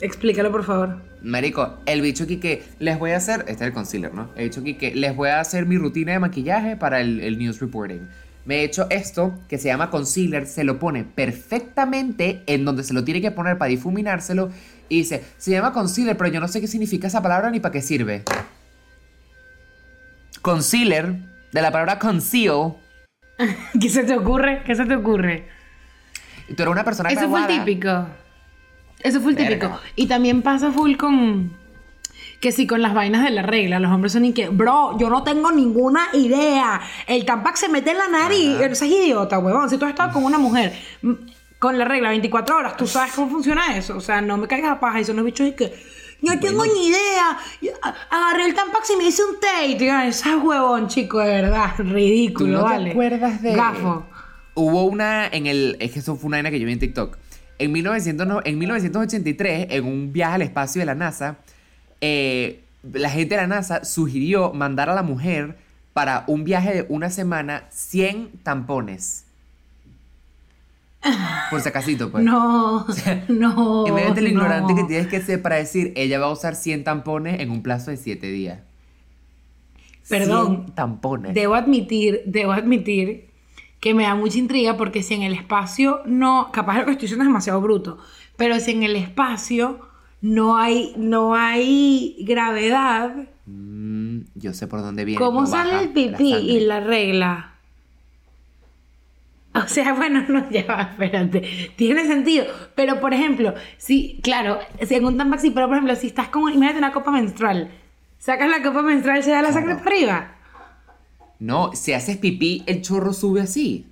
Explícalo, por favor. Marico, el bicho aquí que les voy a hacer, este es el concealer, ¿no? El bicho aquí que les voy a hacer mi rutina de maquillaje para el, el news reporting. Me he hecho esto que se llama concealer, se lo pone perfectamente en donde se lo tiene que poner para difuminárselo y dice, se llama concealer, pero yo no sé qué significa esa palabra ni para qué sirve. Concealer, de la palabra conceal, ¿Qué se te ocurre? ¿Qué se te ocurre? y tú eres una persona Eso fue el típico. Eso fue el Verga. típico. Y también pasa full con, que sí con las vainas de la regla. Los hombres son y que, bro, yo no tengo ninguna idea. El Tampax se mete en la nariz. Ese es idiota, huevón. Si tú has estado con una mujer mm, con la regla 24 horas, tú sabes cómo funciona eso. O sea, no me caigas a paja y son los bichos y que. No tengo ni idea. Yo Agarré el Tampax y me hice un té. Y te digan, ese huevón, chico, de verdad. Ridículo, ¿Tú no te acuerdas de- Gafo. Hubo una en el. Es que eso fue una vaina que yo vi en TikTok. En, 1900 no- en 1983, en un viaje al espacio de la NASA, eh, la gente de la NASA sugirió mandar a la mujer para un viaje de una semana 100 tampones. Por si acasito, pues. No, no. Imagínate lo no. ignorante que tienes que ser para decir, ella va a usar 100 tampones en un plazo de 7 días. Perdón. 100 tampones. Debo admitir, debo admitir que me da mucha intriga porque si en el espacio no, capaz lo que estoy diciendo es demasiado bruto, pero si en el espacio no hay, no hay gravedad, Mm, yo sé por dónde viene. ¿cómo no sale el pipí la y la regla? O sea, bueno, no, ya va, espérate. Tiene sentido. Pero, por ejemplo, si, claro, si en un tampax, sí, pero por ejemplo, si estás con, imagínate una copa menstrual, sacas la copa menstrual, se da la sangre para arriba. No, si haces pipí, el chorro sube así.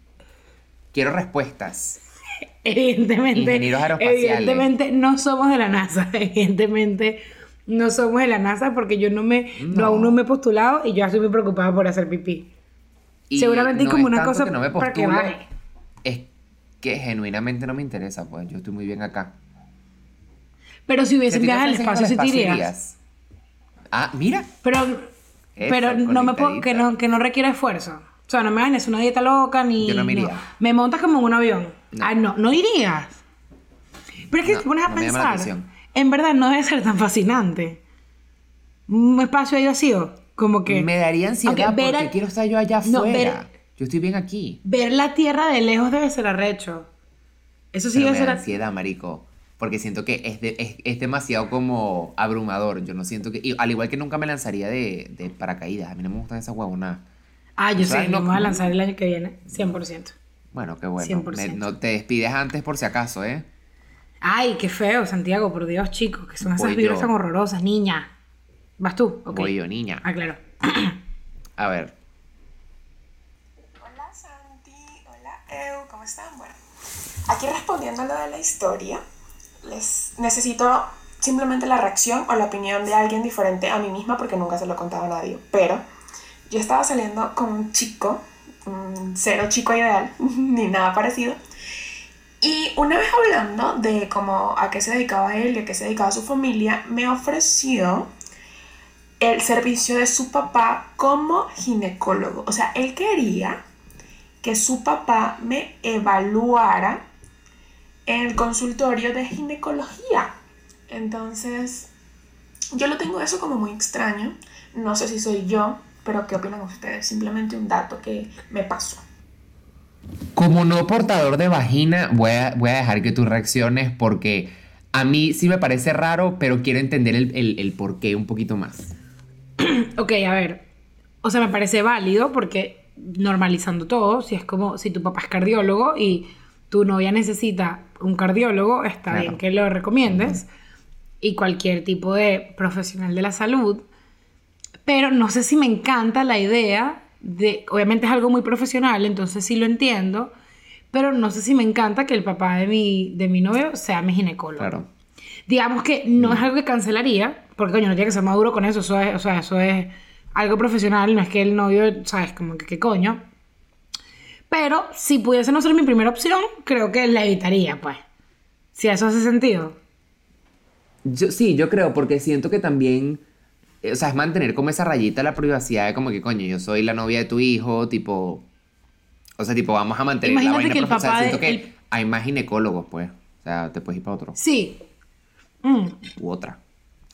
Quiero respuestas. Evidentemente, Ingenieros aeroespaciales. evidentemente no somos de la NASA. Evidentemente no somos de la NASA porque yo no me, no. No. aún no me he postulado y yo estoy muy preocupada por hacer pipí. Y Seguramente no como es una cosa que no me para que. Es que genuinamente no me interesa, pues. Yo estoy muy bien acá. Pero si hubiesen viaje al espacio, sí irías. Ah, mira. Pero, Eso, pero no me puedo, que no, que no requiere esfuerzo. O sea, no me hagas una dieta loca ni. Yo no me no. iría. Me montas como en un avión. No. Ah, no, no irías. Pero es que No, te pones a pensar, en verdad no debe ser tan fascinante. Un espacio ahí vacío. Como que. Me daría ansiedad porque quiero estar yo allá No, afuera. ver- Yo estoy bien aquí. Ver la tierra de lejos debe ser arrecho. Eso sí Pero debe me da ser. ansiedad, marico. Porque siento que es, de- es, es demasiado como abrumador. Yo no siento que... y al igual que nunca me lanzaría de, de paracaídas. A mí no me gustan esas huevonas. Ah, yo O sea, sé, no- no, me voy a lanzar el año que viene. 100%. Bueno, qué bueno. 100%. Me- no te despides antes por si acaso, ¿eh? Ay, qué feo, Santiago, por Dios, chicos, que son esas vibras tan horrorosas, niña. ¿Vas tú? Ok. Voy yo, niña. Ah, claro. A ver. Hola Santi, hola Eu, ¿cómo están? Bueno, aquí respondiendo a lo de la historia, les necesito simplemente la reacción o la opinión de alguien diferente a mí misma porque nunca se lo he contado a nadie. Pero yo estaba saliendo con un chico, mm, cero chico ideal, ni nada parecido. Y una vez hablando de cómo a qué se dedicaba él y a qué se dedicaba su familia, me ofreció el servicio de su papá como ginecólogo. O sea, él quería que su papá me evaluara en el consultorio de ginecología. Entonces, yo lo tengo eso como muy extraño. No sé si soy yo, pero ¿qué opinan ustedes? Simplemente un dato que me pasó. Como no portador de vagina, voy a, voy a dejar que tú reacciones porque a mí sí me parece raro, pero quiero entender el, el, el por qué un poquito más. Ok, a ver. O sea, me parece válido porque normalizando todo, si es como si tu papá es cardiólogo y tu novia necesita un cardiólogo, está Claro. bien que lo recomiendes. Y cualquier tipo de profesional de la salud. Pero no sé si me encanta la idea de. Obviamente es algo muy profesional, entonces sí lo entiendo. Pero no sé si me encanta que el papá de mi, de mi novio sea mi ginecólogo. Claro. Digamos que no es algo que cancelaría, porque coño, no tiene que ser maduro con eso, eso es, o sea, eso es algo profesional, no es que el novio, sabes, como que qué coño. Pero si pudiese no ser mi primera opción, creo que la evitaría, pues. Si eso hace sentido. Yo, sí, yo creo, porque siento que también, eh, o sea, es mantener como esa rayita la privacidad de como que, coño, yo soy la novia de tu hijo, tipo, o sea, tipo, vamos a mantener Imagínate la vaina que el profesional. papá de- siento que el- hay más ginecólogos, pues, o sea, te puedes ir para otro, Sí. Mm, u otra.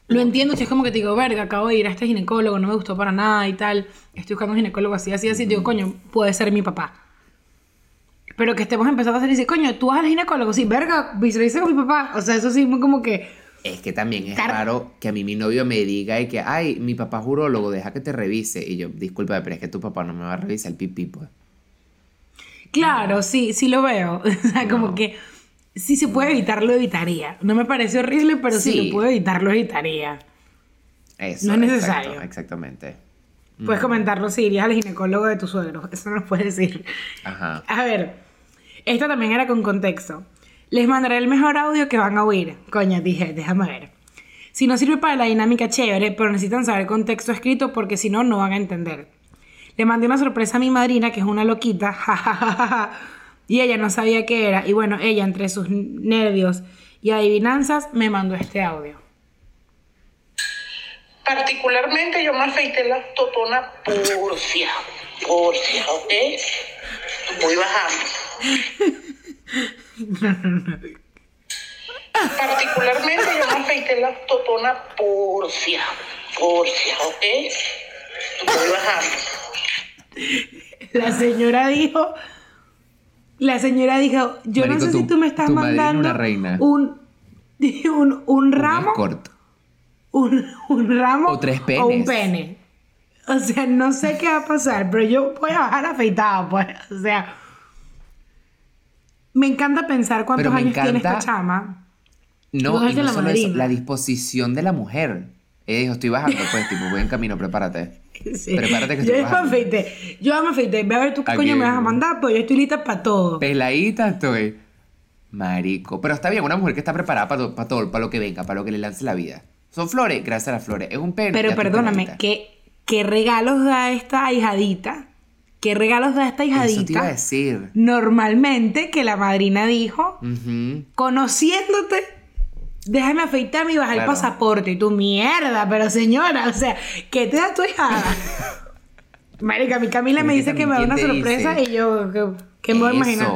Lo entiendo, si es como que te digo, verga, acabo de ir a este ginecólogo, no me gustó para nada y tal. Estoy buscando un ginecólogo así, así, así. Digo, coño, puede ser mi papá. Pero que estemos empezando a hacer y dice, coño, tú vas al ginecólogo, sí, verga, visualiza con mi papá. O sea, eso sí, muy como que. Es que también es Car- raro que a mí mi novio me diga y que, ay, mi papá es urólogo, deja que te revise. Y yo, disculpa, pero es que tu papá no me va a revisar el pipí, pues. Claro, sí, sí lo veo. O sea, como que si se puede evitar, lo evitaría. No me parece horrible, pero si lo puedo evitar, lo evitaría. Eso, No es exacto, necesario. exactamente. Puedes comentarlo si irías al ginecólogo de tu suegro. Eso no lo puedes decir. Ajá. A ver, esto también era con contexto. Les mandaré el mejor audio que van a oír. Coño, dije, déjame ver. Si no sirve para la dinámica, chévere, pero necesitan saber contexto escrito porque si no, no van a entender. Le mandé una sorpresa a mi madrina, que es una loquita, y ella no sabía qué era. Y bueno, ella, entre sus nervios y adivinanzas, me mandó este audio. Particularmente yo me afeité la totona porcia, porcia, ¿ok? Voy bajando. Particularmente yo me afeité la totona porcia, porcia, ¿ok? Voy bajando. La señora dijo. La señora dijo: Yo no sé tu- si tú me estás mandando una reina. un, un, un ramo, un, un ramo O tres o un penes. pene. O sea, no sé qué va a pasar, pero yo voy a bajar afeitado, pues. O sea, me encanta pensar cuántos años tiene esta encanta- chama. No, y no la solo eso, la disposición de la mujer. Ella dijo, estoy bajando, pues, tipo, voy en camino, prepárate. Sí. Prepárate que yo bajando. afeité. Yo me afeité. Ve a ver tú qué Aquí coño me vas a mandar, pues yo estoy lista para todo. Peladita estoy. Marico. Pero está bien, una mujer que está preparada para, to- para todo, para lo que venga, para lo que le lance la vida. Son flores, gracias a las flores. Es un pene. Pero perdóname. ¿qué, ¿qué regalos da esta hijadita? ¿Qué regalos da esta Eso te iba a hijadita? decir. Normalmente que la madrina dijo, conociéndote, déjame afeitarme y bajar Claro. el pasaporte. Y tu mierda, pero señora, o sea, ¿qué te da tu hijada? Marica, mi Camila me dice que me da una ¿quién te sorpresa dice? y yo, ¿qué, qué me voy a imaginar?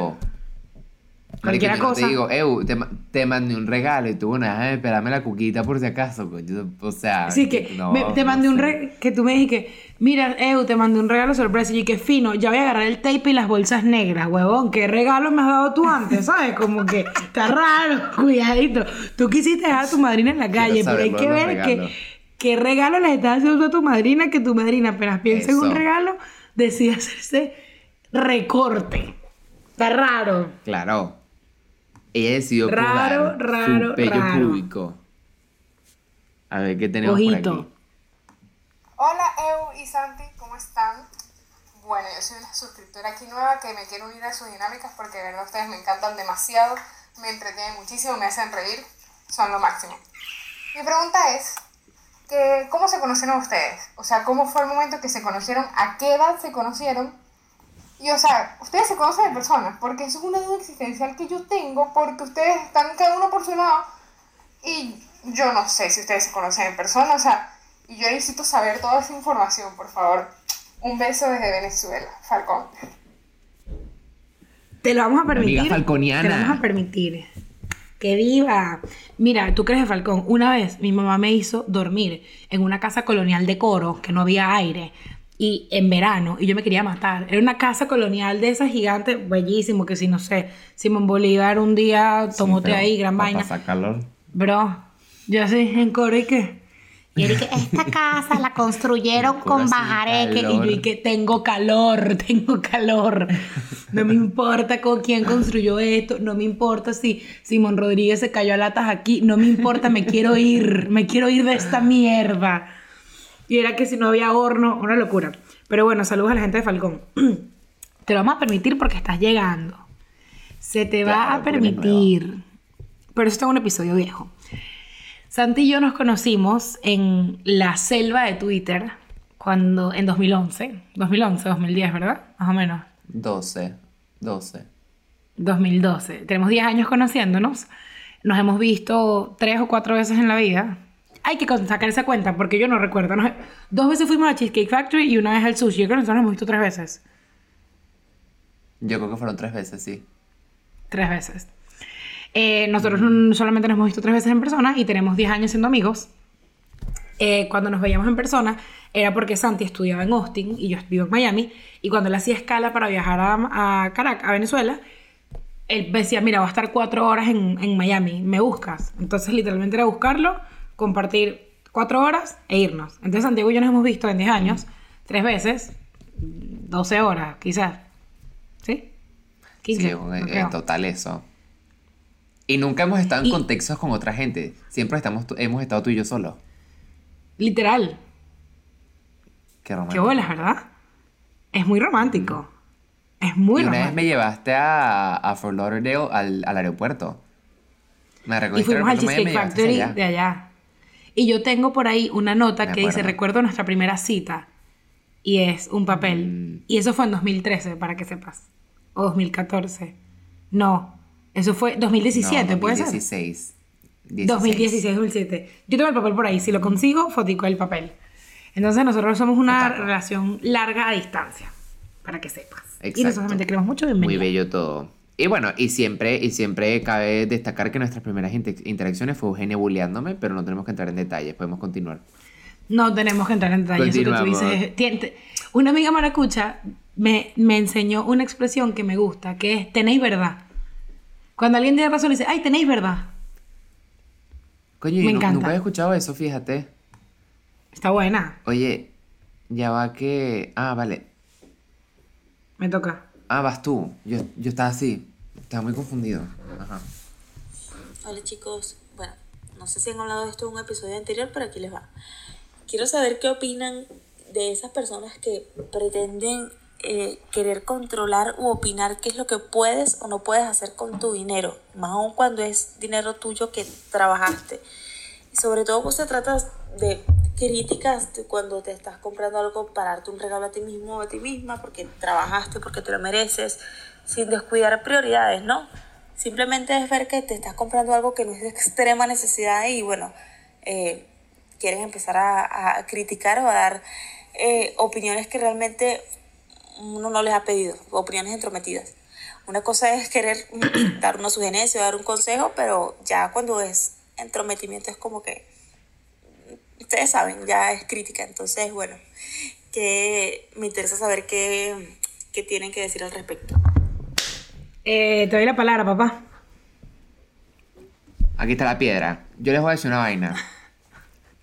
Cualquier cosa. te digo, Ew, te, te mandé un regalo y tú, bueno, déjame esperarme la cuquita por si acaso. coño. O sea, Sí, que no, me- te no mandé un regalo, que tú me dijiste, mira, Eu, te mandé un regalo sorpresa. Y que fino, ya voy a agarrar el tape y las bolsas negras, huevón. ¿Qué regalo me has dado tú antes? ¿Sabes? Como que está raro, cuidadito. Tú quisiste dejar a tu madrina en la calle, pero hay que ver regalos. que, qué regalo le estás haciendo a tu madrina, que tu madrina apenas piensa en un regalo, decide hacerse recorte. Está raro. Claro. Ella decidió Raro, raro, su pello raro. público. A ver qué tenemos por aquí. Hola Eu y Santi, ¿cómo están? Bueno, yo soy una suscriptora aquí nueva que me quiero unir a sus dinámicas porque de verdad ustedes me encantan demasiado, me entretienen muchísimo, me hacen reír, son lo máximo. Mi pregunta es, que, ¿cómo se conocieron ustedes? O sea, ¿cómo fue el momento que se conocieron? ¿A qué edad se conocieron? Y o sea, ustedes se conocen de personas, porque eso es una duda existencial que yo tengo, porque ustedes están cada uno por su lado y yo no sé si ustedes se conocen en persona, o sea, y yo necesito saber toda esa información, por favor. Un beso desde Venezuela, Falcón. Te lo vamos a permitir. amiga falconiana. Te lo vamos a permitir. ¡Que viva! Mira, tú crees de Falcón. Una vez mi mamá me hizo dormir en una casa colonial de coro, que no había aire, y en verano, y yo me quería matar. Era una casa colonial de esas gigantes, bellísimo, que si no sé, Simón Bolívar un día tomó té Pero ahí, gran vaina. pasar calor. Bro, yo así en coro y que. Y él que esta casa la construyeron con bajareque. Y yo calor. y que tengo calor, tengo calor. No me importa con quién construyó esto. No me importa si Simón Rodríguez se cayó a latas aquí. No me importa, me quiero ir. Me quiero ir de esta mierda. Y era que si no había horno, una locura. Pero bueno, saludos a la gente de Falcón. Te lo vamos a permitir porque estás llegando. Se te va a permitir. Pero eso está en un episodio viejo. Santi y yo nos conocimos en la selva de Twitter cuando en 2011, 2011, 2010, ¿verdad? Más o menos. 12. 12. 2012. Tenemos 10 años conociéndonos. Nos hemos visto tres o cuatro veces en la vida. Hay que sacar esa cuenta porque yo no recuerdo. Nos- dos veces fuimos a Cheesecake Factory y una vez al sushi. Yo creo que nosotros nos hemos visto tres veces. Yo creo que fueron tres veces, sí. Tres veces. Eh, nosotros mm, solamente nos hemos visto tres veces en persona y tenemos 10 años siendo amigos. Eh, cuando nos veíamos en persona era porque Santi estudiaba en Austin y yo vivo en Miami. Y cuando él hacía escala para viajar a, a Caracas, a Venezuela, él decía, mira, va a estar cuatro horas en, en Miami, ¿me buscas? Entonces literalmente era buscarlo, compartir cuatro horas e irnos. Entonces Santiago y yo nos hemos visto en 10 años, tres veces, 12 horas quizás. ¿Sí? 15. Sí, en- creo. en total eso. Y nunca hemos estado en Y- contextos con otra gente. Siempre estamos, hemos estado tú y yo solos. Literal. Qué Qué romántico. bolas, ¿verdad? Es muy romántico. Es muy y una vez romántico. me llevaste a, a Fort Lauderdale al, al aeropuerto. Me Y recogiste fuimos al Cheesecake Factory de allá. Y yo tengo por ahí una nota que dice, acuerdo. recuerdo nuestra primera cita. Y es un papel. Mm. Y eso fue en 2013, para que sepas. O 2014. No. Eso fue 2017, No, ¿puede ser? 2016. 2016, 2017. Yo tengo el papel por ahí. Si lo consigo, fotico el papel. Entonces nosotros somos una relación larga a distancia. Para que sepas. Y Exacto. nosotros también te queremos mucho. Muy Bienvenido. bello todo. Y bueno, y siempre, y siempre cabe destacar que nuestras primeras inter- interacciones fue Eugenia bulleándome, pero no tenemos que entrar en detalles, podemos continuar. No tenemos que entrar en detalles. Eso que tú dices. Una amiga maracucha me, me enseñó una expresión que me gusta, que es tenéis verdad. Cuando alguien tiene razón, le dice, ay, tenéis verdad. Coño, Me encanta. nunca había escuchado eso, fíjate. Está buena. Oye, ya va que... Ah, vale. Me toca. Ah, vas tú. Yo, yo estaba así. Estaba muy confundido. Ajá. Hola chicos, bueno, no sé si han hablado de esto en un episodio anterior, pero aquí les va. Quiero saber qué opinan de esas personas que pretenden eh, querer controlar u opinar qué es lo que puedes o no puedes hacer con tu dinero, más aún cuando es dinero tuyo que trabajaste. Sobre todo cuando se trata de críticas cuando te estás comprando algo para darte un regalo a ti mismo o a ti misma, porque trabajaste, porque te lo mereces, sin descuidar prioridades, ¿no? Simplemente es ver que te estás comprando algo que no es de extrema necesidad y bueno, eh, quieres empezar a, a criticar o a dar eh, opiniones que realmente uno no les ha pedido, opiniones entrometidas. Una cosa es querer dar una sugerencia o dar un consejo, pero ya cuando es entrometimiento es como que, ustedes saben, ya es crítica. Entonces, bueno, que me interesa saber qué, qué tienen que decir al respecto. Eh, te doy la palabra, papá. Aquí está la piedra. Yo les voy a decir una vaina.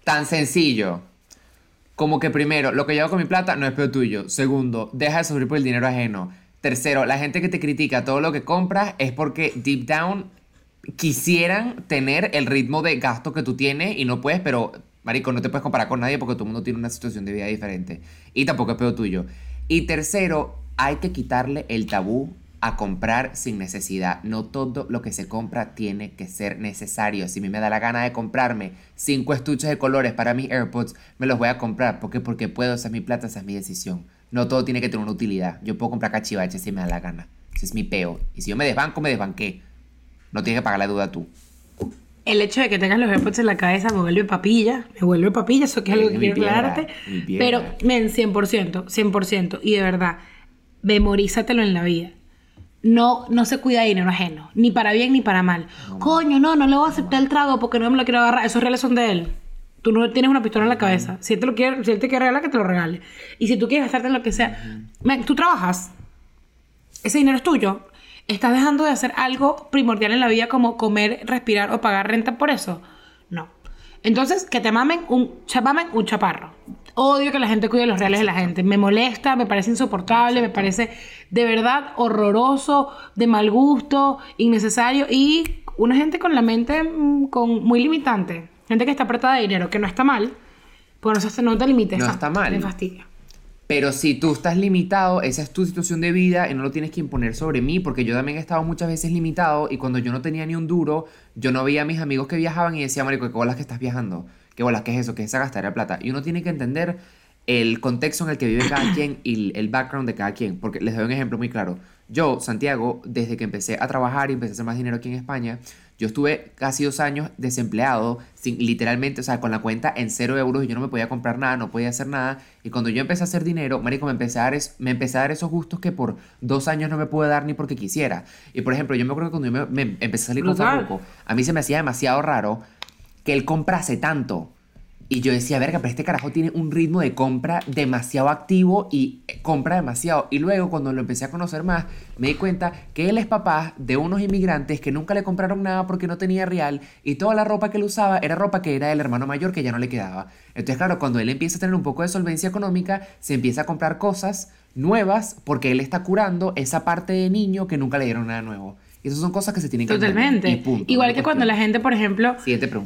Tan sencillo. Como que primero, lo que yo hago con mi plata no es peor tuyo. Segundo, deja de sufrir por el dinero ajeno. Tercero, la gente que te critica todo lo que compras es porque deep down quisieran tener el ritmo de gasto que tú tienes y no puedes, pero marico, no te puedes comparar con nadie porque todo el mundo tiene una situación de vida diferente. Y tampoco es peor tuyo. Y tercero, hay que quitarle el tabú a comprar sin necesidad. No todo lo que se compra tiene que ser necesario. Si a mí me da la gana de comprarme cinco estuches de colores para mis AirPods, me los voy a comprar. ¿Por qué? Porque puedo, esa es mi plata, esa es mi decisión. No todo tiene que tener una utilidad. Yo puedo comprar cachivaches si me da la gana. Ese es mi peo. Y si yo me desbanco, me desbanqué. No tienes que pagar la deuda tú. El hecho de que tengas los AirPods en la cabeza me vuelve papilla, me vuelve papilla, eso que es algo que quiero aclararte. Pero, men, 100%, 100%. Y de verdad, memorízatelo en la vida. No, no se cuida de dinero ajeno, ni para bien ni para mal. Coño, no, no le voy a aceptar el trago porque no me lo quiero agarrar. Esos reales son de él. Tú no tienes una pistola en la cabeza. Si él te lo quiere, si él te quiere regalar, que te lo regale. Y si tú quieres gastarte en lo que sea, tú trabajas. Ese dinero es tuyo. ¿Estás dejando de hacer algo primordial en la vida como comer, respirar o pagar renta por eso? No. Entonces, que te mamen un, mamen un chaparro. Odio que la gente cuide los reales de la gente. Me molesta, me parece insoportable, me parece de verdad horroroso, de mal gusto, innecesario y una gente con la mente mm, con, muy limitante. Gente que está apretada de dinero, que no está mal, pues no, no te limites. No está mal. Me fastidia. Pero si tú estás limitado, esa es tu situación de vida y no lo tienes que imponer sobre mí, porque yo también he estado muchas veces limitado y cuando yo no tenía ni un duro, yo no veía a mis amigos que viajaban y decía, marico, ¿qué bolas que estás viajando? ¿Qué bolas? ¿Qué es eso? ¿Qué es esa gastadera de plata? Y uno tiene que entender el contexto en el que vive cada quien y el background de cada quien, porque les doy un ejemplo muy claro. Yo, Santiago, desde que empecé a trabajar y empecé a hacer más dinero aquí en España, yo estuve casi dos años desempleado, sin, literalmente, o sea, con la cuenta en cero euros y yo no me podía comprar nada, no podía hacer nada. Y cuando yo empecé a hacer dinero, marico, me empecé a dar, es- me empecé a dar esos gustos que por dos años no me pude dar ni porque quisiera. Y por ejemplo, yo me acuerdo que cuando yo me, me empecé a salir con. Farruko, a mí se me hacía demasiado raro que él comprase tanto. Y yo decía, verga, pero este carajo tiene un ritmo de compra demasiado activo y eh, compra demasiado. Y luego, cuando lo empecé a conocer más, me di cuenta que él es papá de unos inmigrantes que nunca le compraron nada porque no tenía real y toda la ropa que él usaba era ropa que era del hermano mayor que ya no le quedaba. Entonces, claro, cuando él empieza a tener un poco de solvencia económica, se empieza a comprar cosas nuevas porque él está curando esa parte de niño que nunca le dieron nada nuevo. Y esas son cosas que se tienen que Totalmente. entender, y punto. Igual que cuando la gente, por ejemplo,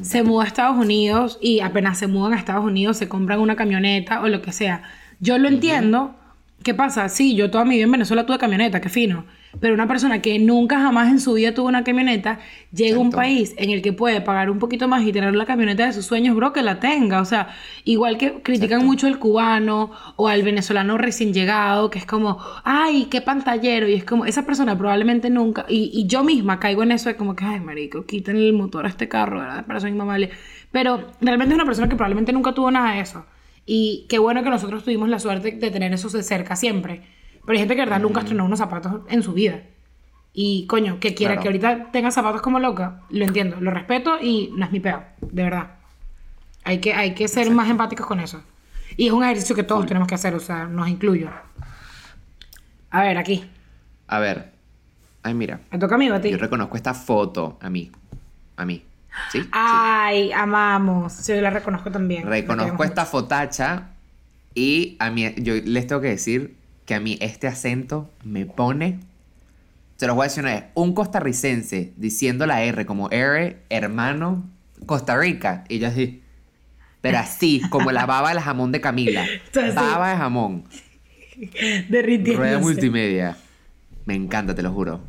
se muda a Estados Unidos y apenas se mudan a Estados Unidos se compran una camioneta o lo que sea. Yo lo entiendo. ¿Qué pasa? Sí, yo toda mi vida en Venezuela tuve camioneta, qué fino. Pero una persona que nunca jamás en su vida tuvo una camioneta, llega a un país en el que puede pagar un poquito más y tener la camioneta de sus sueños, bro, que la tenga. O sea, igual que critican mucho al cubano o al venezolano recién llegado, que es como, ay, qué pantallero. Y es como, esa persona probablemente nunca, y, y yo misma caigo en eso de como que, ay, marico, quítenle el motor a este carro, ¿verdad? Para eso es inmamable. Pero realmente es una persona que probablemente nunca tuvo nada de eso. Y qué bueno que nosotros tuvimos la suerte de tener eso de cerca siempre. Pero hay gente que de verdad nunca estrenó unos zapatos en su vida. Y coño, que quiera Claro. que ahorita tenga zapatos como loca, lo entiendo, lo respeto y no es mi peo, de verdad. Hay que, hay que ser más empáticos con eso. Y es un ejercicio que todos tenemos que hacer, o sea, nos incluyo. A ver, aquí. A ver. Ay, mira. Me toca a mí a ti. Yo reconozco esta foto a mí. A mí. ¿Sí? Ay, amamos. Sí, yo la reconozco también. Reconozco esta fotacha y a mí, yo les tengo que decir que a mí este acento me pone, se los voy a decir una vez, un costarricense diciendo la R como R, hermano, Costa Rica, y yo así, pero así, como la baba del jamón de Camila, baba de jamón, mucho. Derritiéndose. rueda multimedia, me encanta, te lo juro.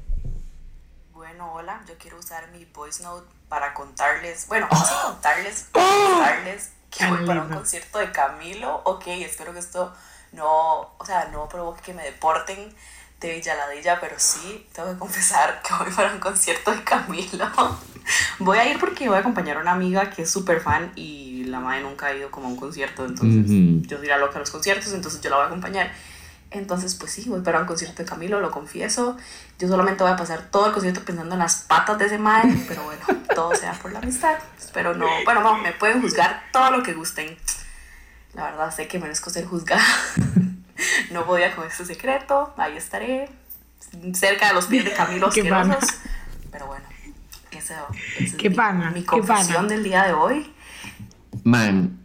Bueno, hola, yo quiero usar mi voice note para contarles, bueno, no sé contarles, contarles que voy para un concierto de Camilo. Ok, espero que esto no, o sea, no provoque que me deporten de Villaladilla, pero sí, tengo que confesar que voy para un concierto de Camilo. Voy a ir porque voy a acompañar a una amiga que es súper fan y la madre nunca ha ido como a un concierto, entonces yo soy la loca de los conciertos, entonces yo la voy a acompañar. Entonces, pues sí, voy para un concierto de Camilo, lo confieso. Yo solamente voy a pasar todo el concierto pensando en las patas de ese mae, pero bueno, todo sea por la amistad. Espero no. Bueno, no, me pueden juzgar todo lo que gusten. La verdad, sé que merezco ser juzgada. No voy a con ese secreto, ahí estaré, cerca de los pies de Camilo asquerosos. Pero bueno, esa es Qué mi- pana, mi qué confesión del día de hoy. Man,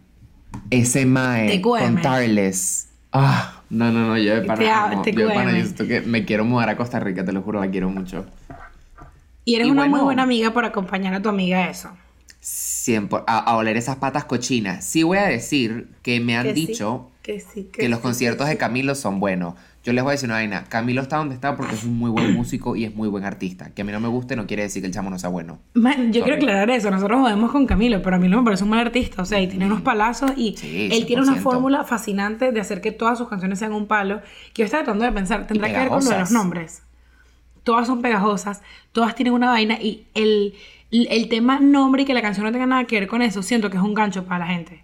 ese mae contarles. Ah, no, no, no, yo de pana, te yo de pana, yo siento que me quiero mudar a Costa Rica, te lo juro, la quiero mucho. Y eres Y una muy bueno. buena amiga por acompañar a tu amiga a eso. 100 a, a oler esas patas cochinas. Sí voy a decir que me han Que sí, dicho que sí, que, los sí, conciertos de Camilo son buenos. Yo les voy a decir una vaina. Camilo está donde está porque es un muy buen músico y es muy buen artista. Que a mí no me guste no quiere decir que el chamo no sea bueno. Man, yo quiero Sorry. aclarar eso. Nosotros jodemos con Camilo, pero a mí no me parece un mal artista. O sea, y tiene unos palazos y Sí, él tiene una 100%. fórmula fascinante de hacer que todas sus canciones sean un palo. Que yo estaba tratando de pensar, tendrá que ver con lo de los nombres. Todas son pegajosas, todas tienen una vaina y el, el, tema nombre y que la canción no tenga nada que ver con eso, siento que es un gancho para la gente.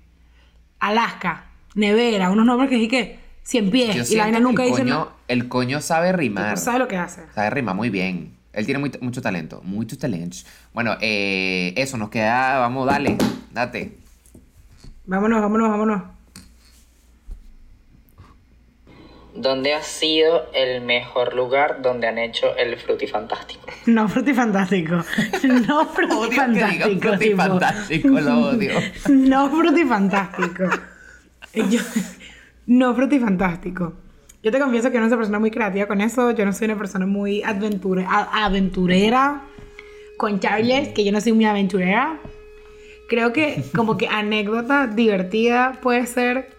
Alaska, Nevera, unos nombres que sí que 100 pies Yo y la vaina nunca el dice coño, nada. el coño sabe rimar. sabe lo que hace. Sabe rimar muy bien. Él tiene muy- mucho talento. Mucho talento. Bueno, eh, eso nos queda. Vamos, dale. Date. Vámonos, vámonos, vámonos. ¿Dónde ha sido el mejor lugar donde han hecho el frutifantástico? No, frutifantástico. No frutifantástico. frutifantástico, tipo. lo odio. No frutifantástico. Yo, no frutifantástico. Yo te confieso que no soy una persona muy creativa con eso. Yo no soy una persona muy aventure- a- aventurera con Charles, que yo no soy muy aventurera. Creo que como que anécdota divertida puede ser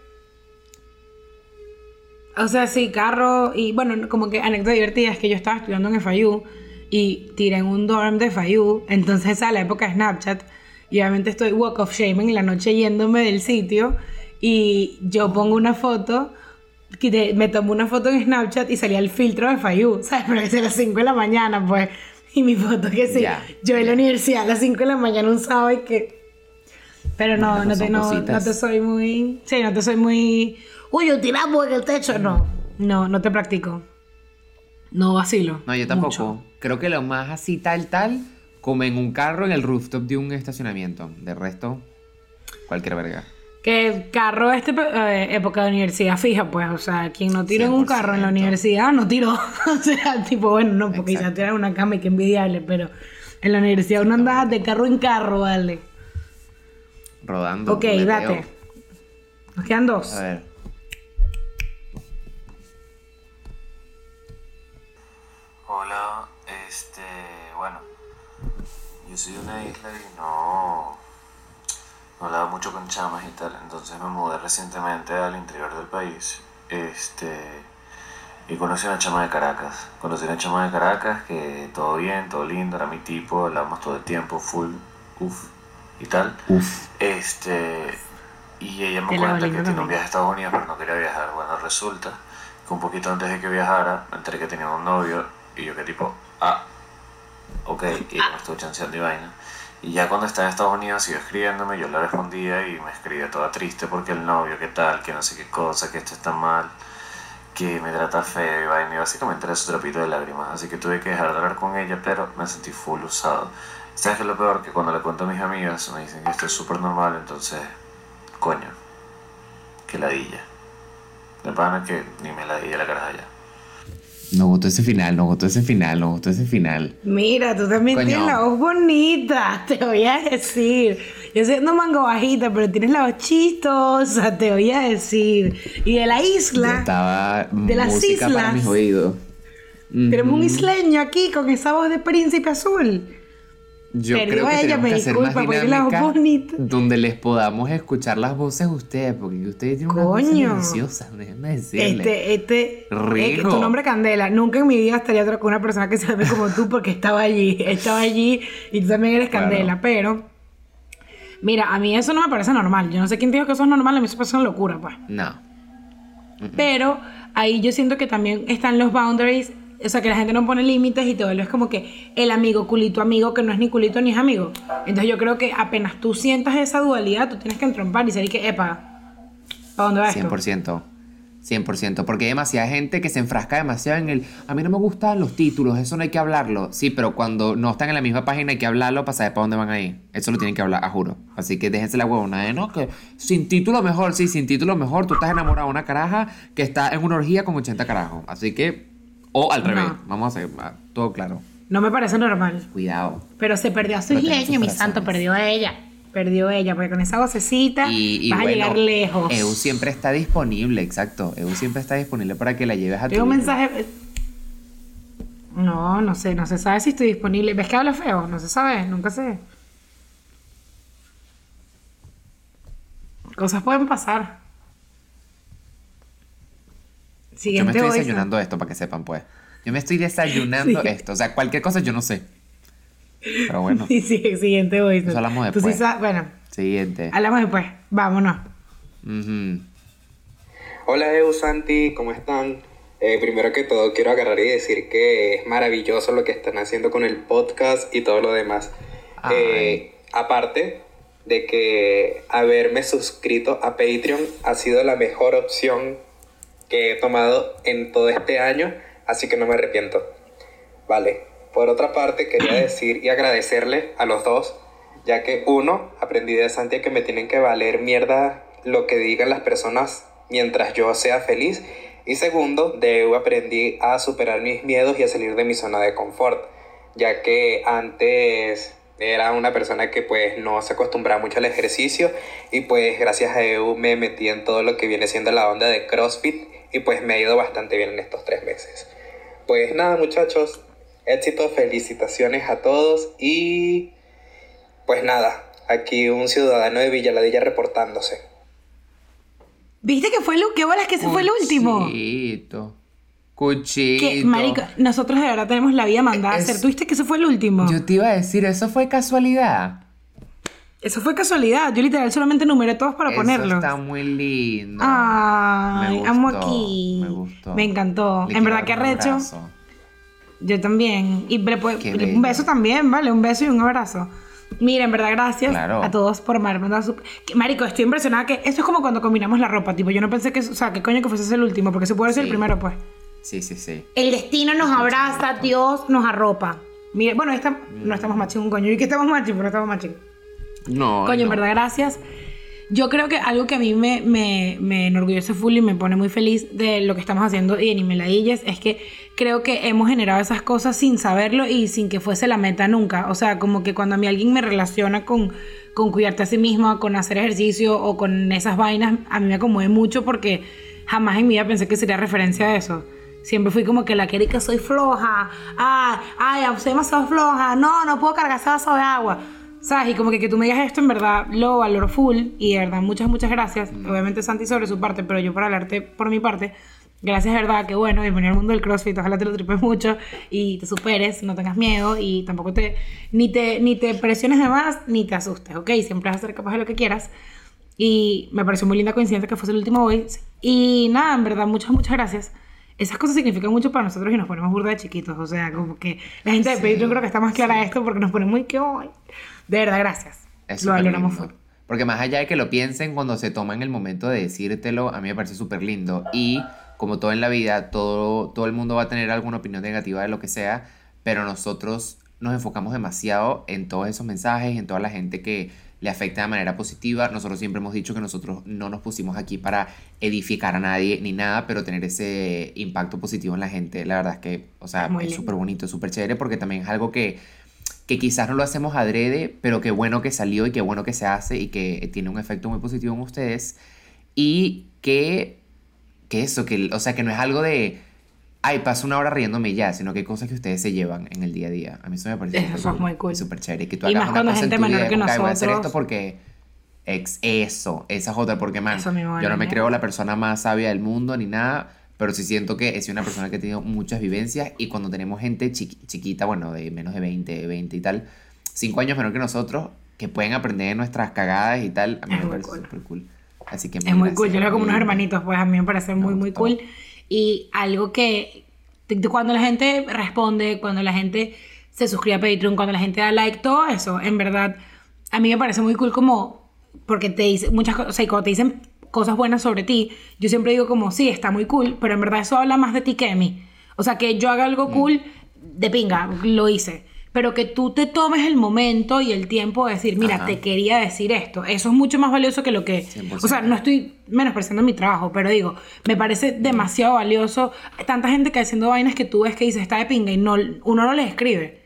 o sea, sí, carro y bueno, como que anécdota divertida es que yo estaba estudiando en FIU y tiré en un dorm de FIU, entonces a la época de Snapchat y obviamente estoy walk of shame en la noche yéndome del sitio y yo pongo una foto, me tomo una foto en Snapchat y salía el filtro de FIU, ¿sabes? Pero es a las 5 de la mañana, pues, y mi foto que sí, Ya. yo en la universidad a las 5 de la mañana un sábado y que... Pero no, Bueno, no, te, no, no te soy muy... Sí, no te soy muy... Uy, yo tiramos en el techo. No, no, no te practico. No vacilo. No, yo tampoco. Creo que lo más así tal, tal, como en un carro en el rooftop de un estacionamiento. De resto, cualquier verga. Que carro este eh, época de universidad fija, pues, o sea, quien no tiró en un carro en la universidad no tiró. o sea, tipo, bueno, no, porque ya tiran una cama y que envidiable, pero en la universidad uno anda de carro en carro, vale. Rodando. Ok, date. Nos quedan dos. A ver. Yo soy de una isla y no, no hablaba mucho con chamas y tal, entonces me mudé recientemente al interior del país. Este, y conocí a una chama de Caracas. Conocí a una chama de Caracas que todo bien, todo lindo, era mi tipo, hablamos todo el tiempo, full, uff y tal. Este, y ella me cuenta que tiene un viaje a Estados Unidos, pero no quería viajar. Bueno, resulta que un poquito antes de que viajara, me enteré que tenía un novio y yo que tipo, ah, ok, y me estuvo chanceando y vaina. Y ya cuando estaba en Estados Unidos siguió escribiéndome, yo le respondía y me escribía toda triste porque el novio, qué tal, que no sé qué cosa, que esto está mal, que me trata feo y vaina, y básicamente era su trapito de lágrimas. Así que tuve que dejar de hablar con ella, pero me sentí full usado. ¿Sabes qué es lo peor? Que cuando le cuento a mis amigas me dicen que esto es súper normal, entonces, coño, que ladilla. De pana que ni me ladilla la caraja ya. Nos gustó ese final, nos gustó ese final, nos gustó ese final. Mira, tú también Coño. tienes la voz bonita, te voy a decir. Yo siendo mango bajita, pero tienes la voz chistosa, te voy a decir. Y de la Yo isla, estaba de las música para mis oídos. tenemos un isleño aquí con esa voz de príncipe azul. Yo Perdió creo que ella, tenemos me que hacer disculpa, más bonita. donde les podamos escuchar las voces de ustedes, porque ustedes tienen unas voces Coño. deliciosas, déjenme decirle. Este, este, Rico. eh, tu nombre Candela. Nunca en mi vida estaría otra con una persona que se llame como tú porque estaba allí, estaba allí y tú también eres Claro. Candela, pero mira, a mí eso no me parece normal. Yo no sé quién dijo que eso es normal, a mí eso parece una locura, pues. No. Pero ahí yo siento que también están los boundaries, o sea, que la gente no pone límites y te vuelves como que el amigo, culito amigo, que no es ni culito ni es amigo. Entonces yo creo que apenas tú sientas esa dualidad, tú tienes que entrompar y ser que, epa, ¿para dónde va esto? 100%. 100%, porque hay demasiada gente que se enfrasca demasiado en el, a mí no me gustan los títulos, eso no hay que hablarlo. Sí, pero cuando no están en la misma página hay que hablarlo para saber para dónde van ahí. Eso lo tienen que hablar, a juro. Así que déjense la huevona de no, que sin título mejor, sí, sin título mejor, tú estás enamorado de una caraja que está en una orgía con 80 carajos. Así que, o al No. revés, vamos a hacer todo claro. No me parece normal. Cuidado. Pero se perdió a su isleño, mi santo, perdió a ella. Perdió a ella, porque con esa vocecita Y, y vas bueno, a llegar lejos. EU siempre está disponible, exacto. EU siempre está disponible para que la lleves a tu un mensaje. No, no sé, no se sabe si estoy disponible. ¿Ves que habla feo? No se sabe, nunca sé. Cosas pueden pasar. Yo me estoy voice. desayunando esto para que sepan, pues. Yo me estoy desayunando Sí. esto. O sea, cualquier cosa yo no sé. Pero bueno, Sí, sí, siguiente voice. Eso hablamos Tú sí después. sabes- bueno, siguiente. hablamos después. Vámonos. Hola Eu, Santi, ¿cómo están? Eh, primero que todo quiero agarrar y decir que es maravilloso lo que están haciendo con el podcast y todo lo demás. Eh, aparte de que haberme suscrito a Patreon ha sido la mejor opción que he tomado en todo este año, así que no me arrepiento. Vale, por otra parte quería decir y agradecerle a los dos, ya que uno, aprendí de Santi que me tienen que valer mierda lo que digan las personas mientras yo sea feliz. Y segundo, de EU aprendí a superar mis miedos y a salir de mi zona de confort, ya que antes era una persona que pues no se acostumbraba mucho al ejercicio y pues gracias a EU me metí en todo lo que viene siendo la onda de CrossFit y pues me ha ido bastante bien en estos tres meses. Pues nada muchachos, éxito, felicitaciones a todos y pues nada, aquí un ciudadano de Villaladilla reportándose. ¿Viste que fue el qué bolas que ese fue el último? Cuchito. Que, marico, nosotros de verdad tenemos la vida mandada a hacer. ¿Tú viste que ese fue el último? Yo te iba a decir, eso fue casualidad. Eso fue casualidad. Yo literal solamente numeré todos para Eso ponerlos. está muy lindo. Ay, Me amo aquí. me gustó. Me encantó. Le en verdad que arrecho. Yo también. Y le un beso también, ¿vale? Un beso y un abrazo. Mira, en verdad, gracias Claro. a todos por mandado su... Marico, estoy impresionada que... Eso es como cuando combinamos la ropa, tipo, yo no pensé que... O sea, que coño que fuese el último, porque se puede ser el primero, pues. Sí, sí, sí. El destino nos abraza, Dios nos arropa. Mire, bueno, esta, no estamos matching un coño. ¿Y que estamos matching? Pero no estamos matching. No. Coño, en no. verdad, gracias. Yo creo que algo que a mí me, me, me enorgullece full y me pone muy feliz de lo que estamos haciendo y en Imeladillas es que creo que hemos generado esas cosas sin saberlo y sin que fuese la meta nunca. O sea, como que cuando a mí alguien me relaciona con, con cuidarte a sí misma, con hacer ejercicio o con esas vainas, a mí me conmueve mucho porque jamás en mi vida pensé que sería referencia a eso. Siempre fui como que la quería que soy floja. Ay, ay, soy demasiado floja. No, no puedo cargar ese vaso de agua. ¿Sabes? Y como que, que tú me digas esto, en verdad, lo valoro full. Y de verdad, muchas, muchas gracias. Obviamente Santi sobre su parte, pero yo por hablarte por mi parte. Gracias, de verdad, que bueno, bienvenido al mundo del CrossFit. Ojalá te lo tripes mucho y te superes, no tengas miedo y tampoco te ni, te... ni te presiones de más ni te asustes, ¿ok? Siempre vas a ser capaz de lo que quieras. Y me pareció muy linda coincidencia que fuese el último hoy. Y nada, en verdad, muchas, muchas gracias. Esas cosas significan mucho para nosotros y nos ponemos burda de chiquitos. O sea, como que la gente de Patreon creo que está más clara de esto porque nos pone muy que hoy. De verdad, gracias. Es Lo valoramos. Porque más allá de que lo piensen cuando se toman el momento de decírtelo, a mí me parece súper lindo. Y como todo en la vida, todo, todo el mundo va a tener alguna opinión negativa de lo que sea, pero nosotros nos enfocamos demasiado en todos esos mensajes, en toda la gente que le afecta de manera positiva. Nosotros siempre hemos dicho que nosotros no nos pusimos aquí para edificar a nadie ni nada, pero tener ese impacto positivo en la gente, la verdad es que, o sea, Muy es súper bonito, súper chévere, porque también es algo que que quizás no lo hacemos adrede, pero qué bueno que salió y qué bueno que se hace y que tiene un efecto muy positivo en ustedes. Y que, que eso, que, o sea, que no es algo de, ay, paso una hora riéndome ya, sino que hay cosas que ustedes se llevan en el día a día. A mí eso me parece Eso es muy cool. Súper chévere. Que tú Y hagas más una en gente tu menor que ay, voy a hacer nosotros. esto porque ex, eso, esa es otra, porque man, yo no me creo la persona más sabia del mundo ni nada, pero sí siento que sido una persona que ha tenido muchas vivencias y cuando tenemos gente chiqui- chiquita, bueno, de menos de 20, 20 y tal, 5 años menor que nosotros, que pueden aprender de nuestras cagadas y tal, a mí Es me parece cool. súper cool. Así que Es muy cool, gracias, yo lo veo como unos hermanitos, pues a mí me parece muy, muy cool. Y algo que cuando la gente responde, cuando la gente se suscribe a Patreon, cuando la gente da like, todo eso, en verdad, a mí me parece muy cool como, porque te dicen muchas cosas, o sea, cuando te dicen cosas buenas sobre ti, yo siempre digo como, sí, está muy cool, pero en verdad eso habla más de ti que de mí. O sea, que yo haga Mm. algo cool, de pinga, lo hice. Pero que tú te tomes el momento y el tiempo de decir, mira, Ajá. te quería decir esto. Eso es mucho más valioso que lo que... 100%. O sea, no estoy menospreciando mi trabajo, pero digo, me parece demasiado valioso. Tanta gente que haciendo vainas que tú ves que dice está de pinga y no, uno no les escribe.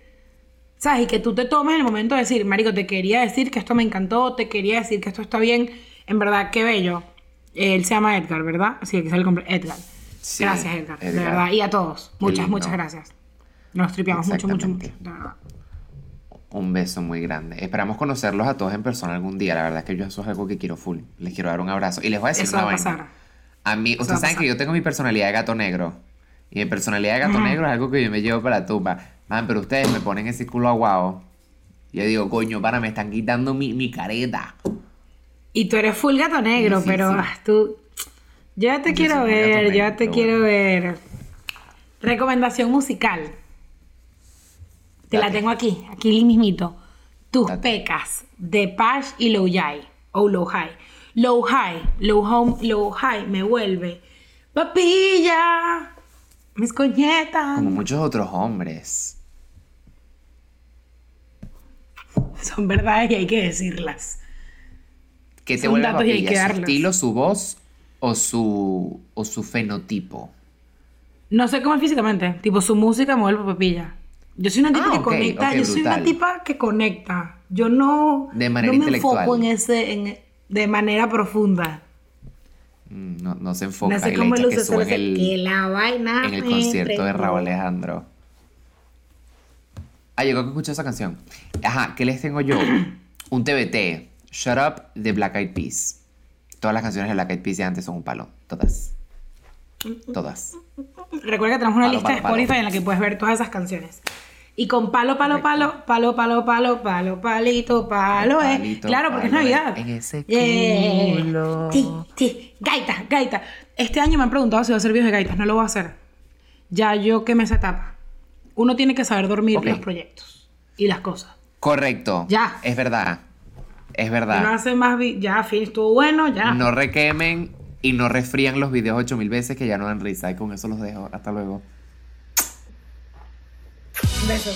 ¿Sabes? Y que tú te tomes el momento de decir, Marico, te quería decir que esto me encantó, te quería decir que esto está bien. En verdad, qué bello. Él se llama Edgar, ¿verdad? Sí, aquí sale. Edgar. Sí, gracias, Edgar, De Edgar. verdad. Y a todos. Muchas, muchas gracias. Nos tripeamos mucho, mucho, mucho. Exactamente. De verdad. Un beso muy grande. Esperamos conocerlos a todos en persona algún día. La verdad es que yo eso es algo que quiero full. Les quiero dar un abrazo. Y les voy a decir Eso una va a vaina. pasar. A mí, Eso ustedes saben pasar. que yo tengo mi personalidad de gato negro. Y mi personalidad de gato negro es algo que yo me llevo para la tumba. Man, pero ustedes me ponen ese culo aguado. Y yo digo, coño, para, me están quitando mi, mi careta. Y tú eres full gato negro, pero tú. Yo ya te Yo quiero ver, negro, ya te quiero ver. Recomendación musical. Te la tengo aquí, aquí mismito. Tus pecas de Pash y Low High. O Low High. Low High, Low Home, Low High me vuelve. Papilla, mis coñetas. Como muchos otros hombres. Son verdades y hay que decirlas. ¿Qué te Son vuelve datos y hay papilla? que ¿Su darlos. estilo, su voz o su, o su fenotipo? No sé cómo es físicamente, tipo su música me vuelve papilla. Yo soy una tipa Ah, que conecta, yo soy una tipa que conecta. Yo no, De manera no me enfoco en ese, en- de manera profunda. Mm, No, no se enfoca No sé que en sé que el, la vaina en el concierto de. Raúl Alejandro. Ah, llegó que escuché esa canción. Ajá, ¿qué les tengo yo? Un TBT. Shut Up de Black Eyed Peas. Todas las canciones de Black Eyed Peas de antes son un palo. Todas. Todas. Recuerda que tenemos una Palo, lista de palo. Spotify en la que puedes ver todas esas canciones. Y con palo, palo, palo, palo, palo, palo, palo, palito, palo, eh. Palito, Claro, porque es palo, eh. Navidad. En ese Yeah. culo. Sí, sí. Gaita, gaita. Este año me han preguntado si voy a hacer videos de gaitas. No lo voy a hacer. Ya yo quemé esa etapa. Uno tiene que saber dormir los proyectos y las cosas. Correcto. Ya. Es verdad. Es No verdad. hace más Ya, fin, estuvo bueno, ya. No requemen y no resfrían los videos 8000 veces que ya no dan risa. Y con eso los dejo. Hasta luego. Un beso.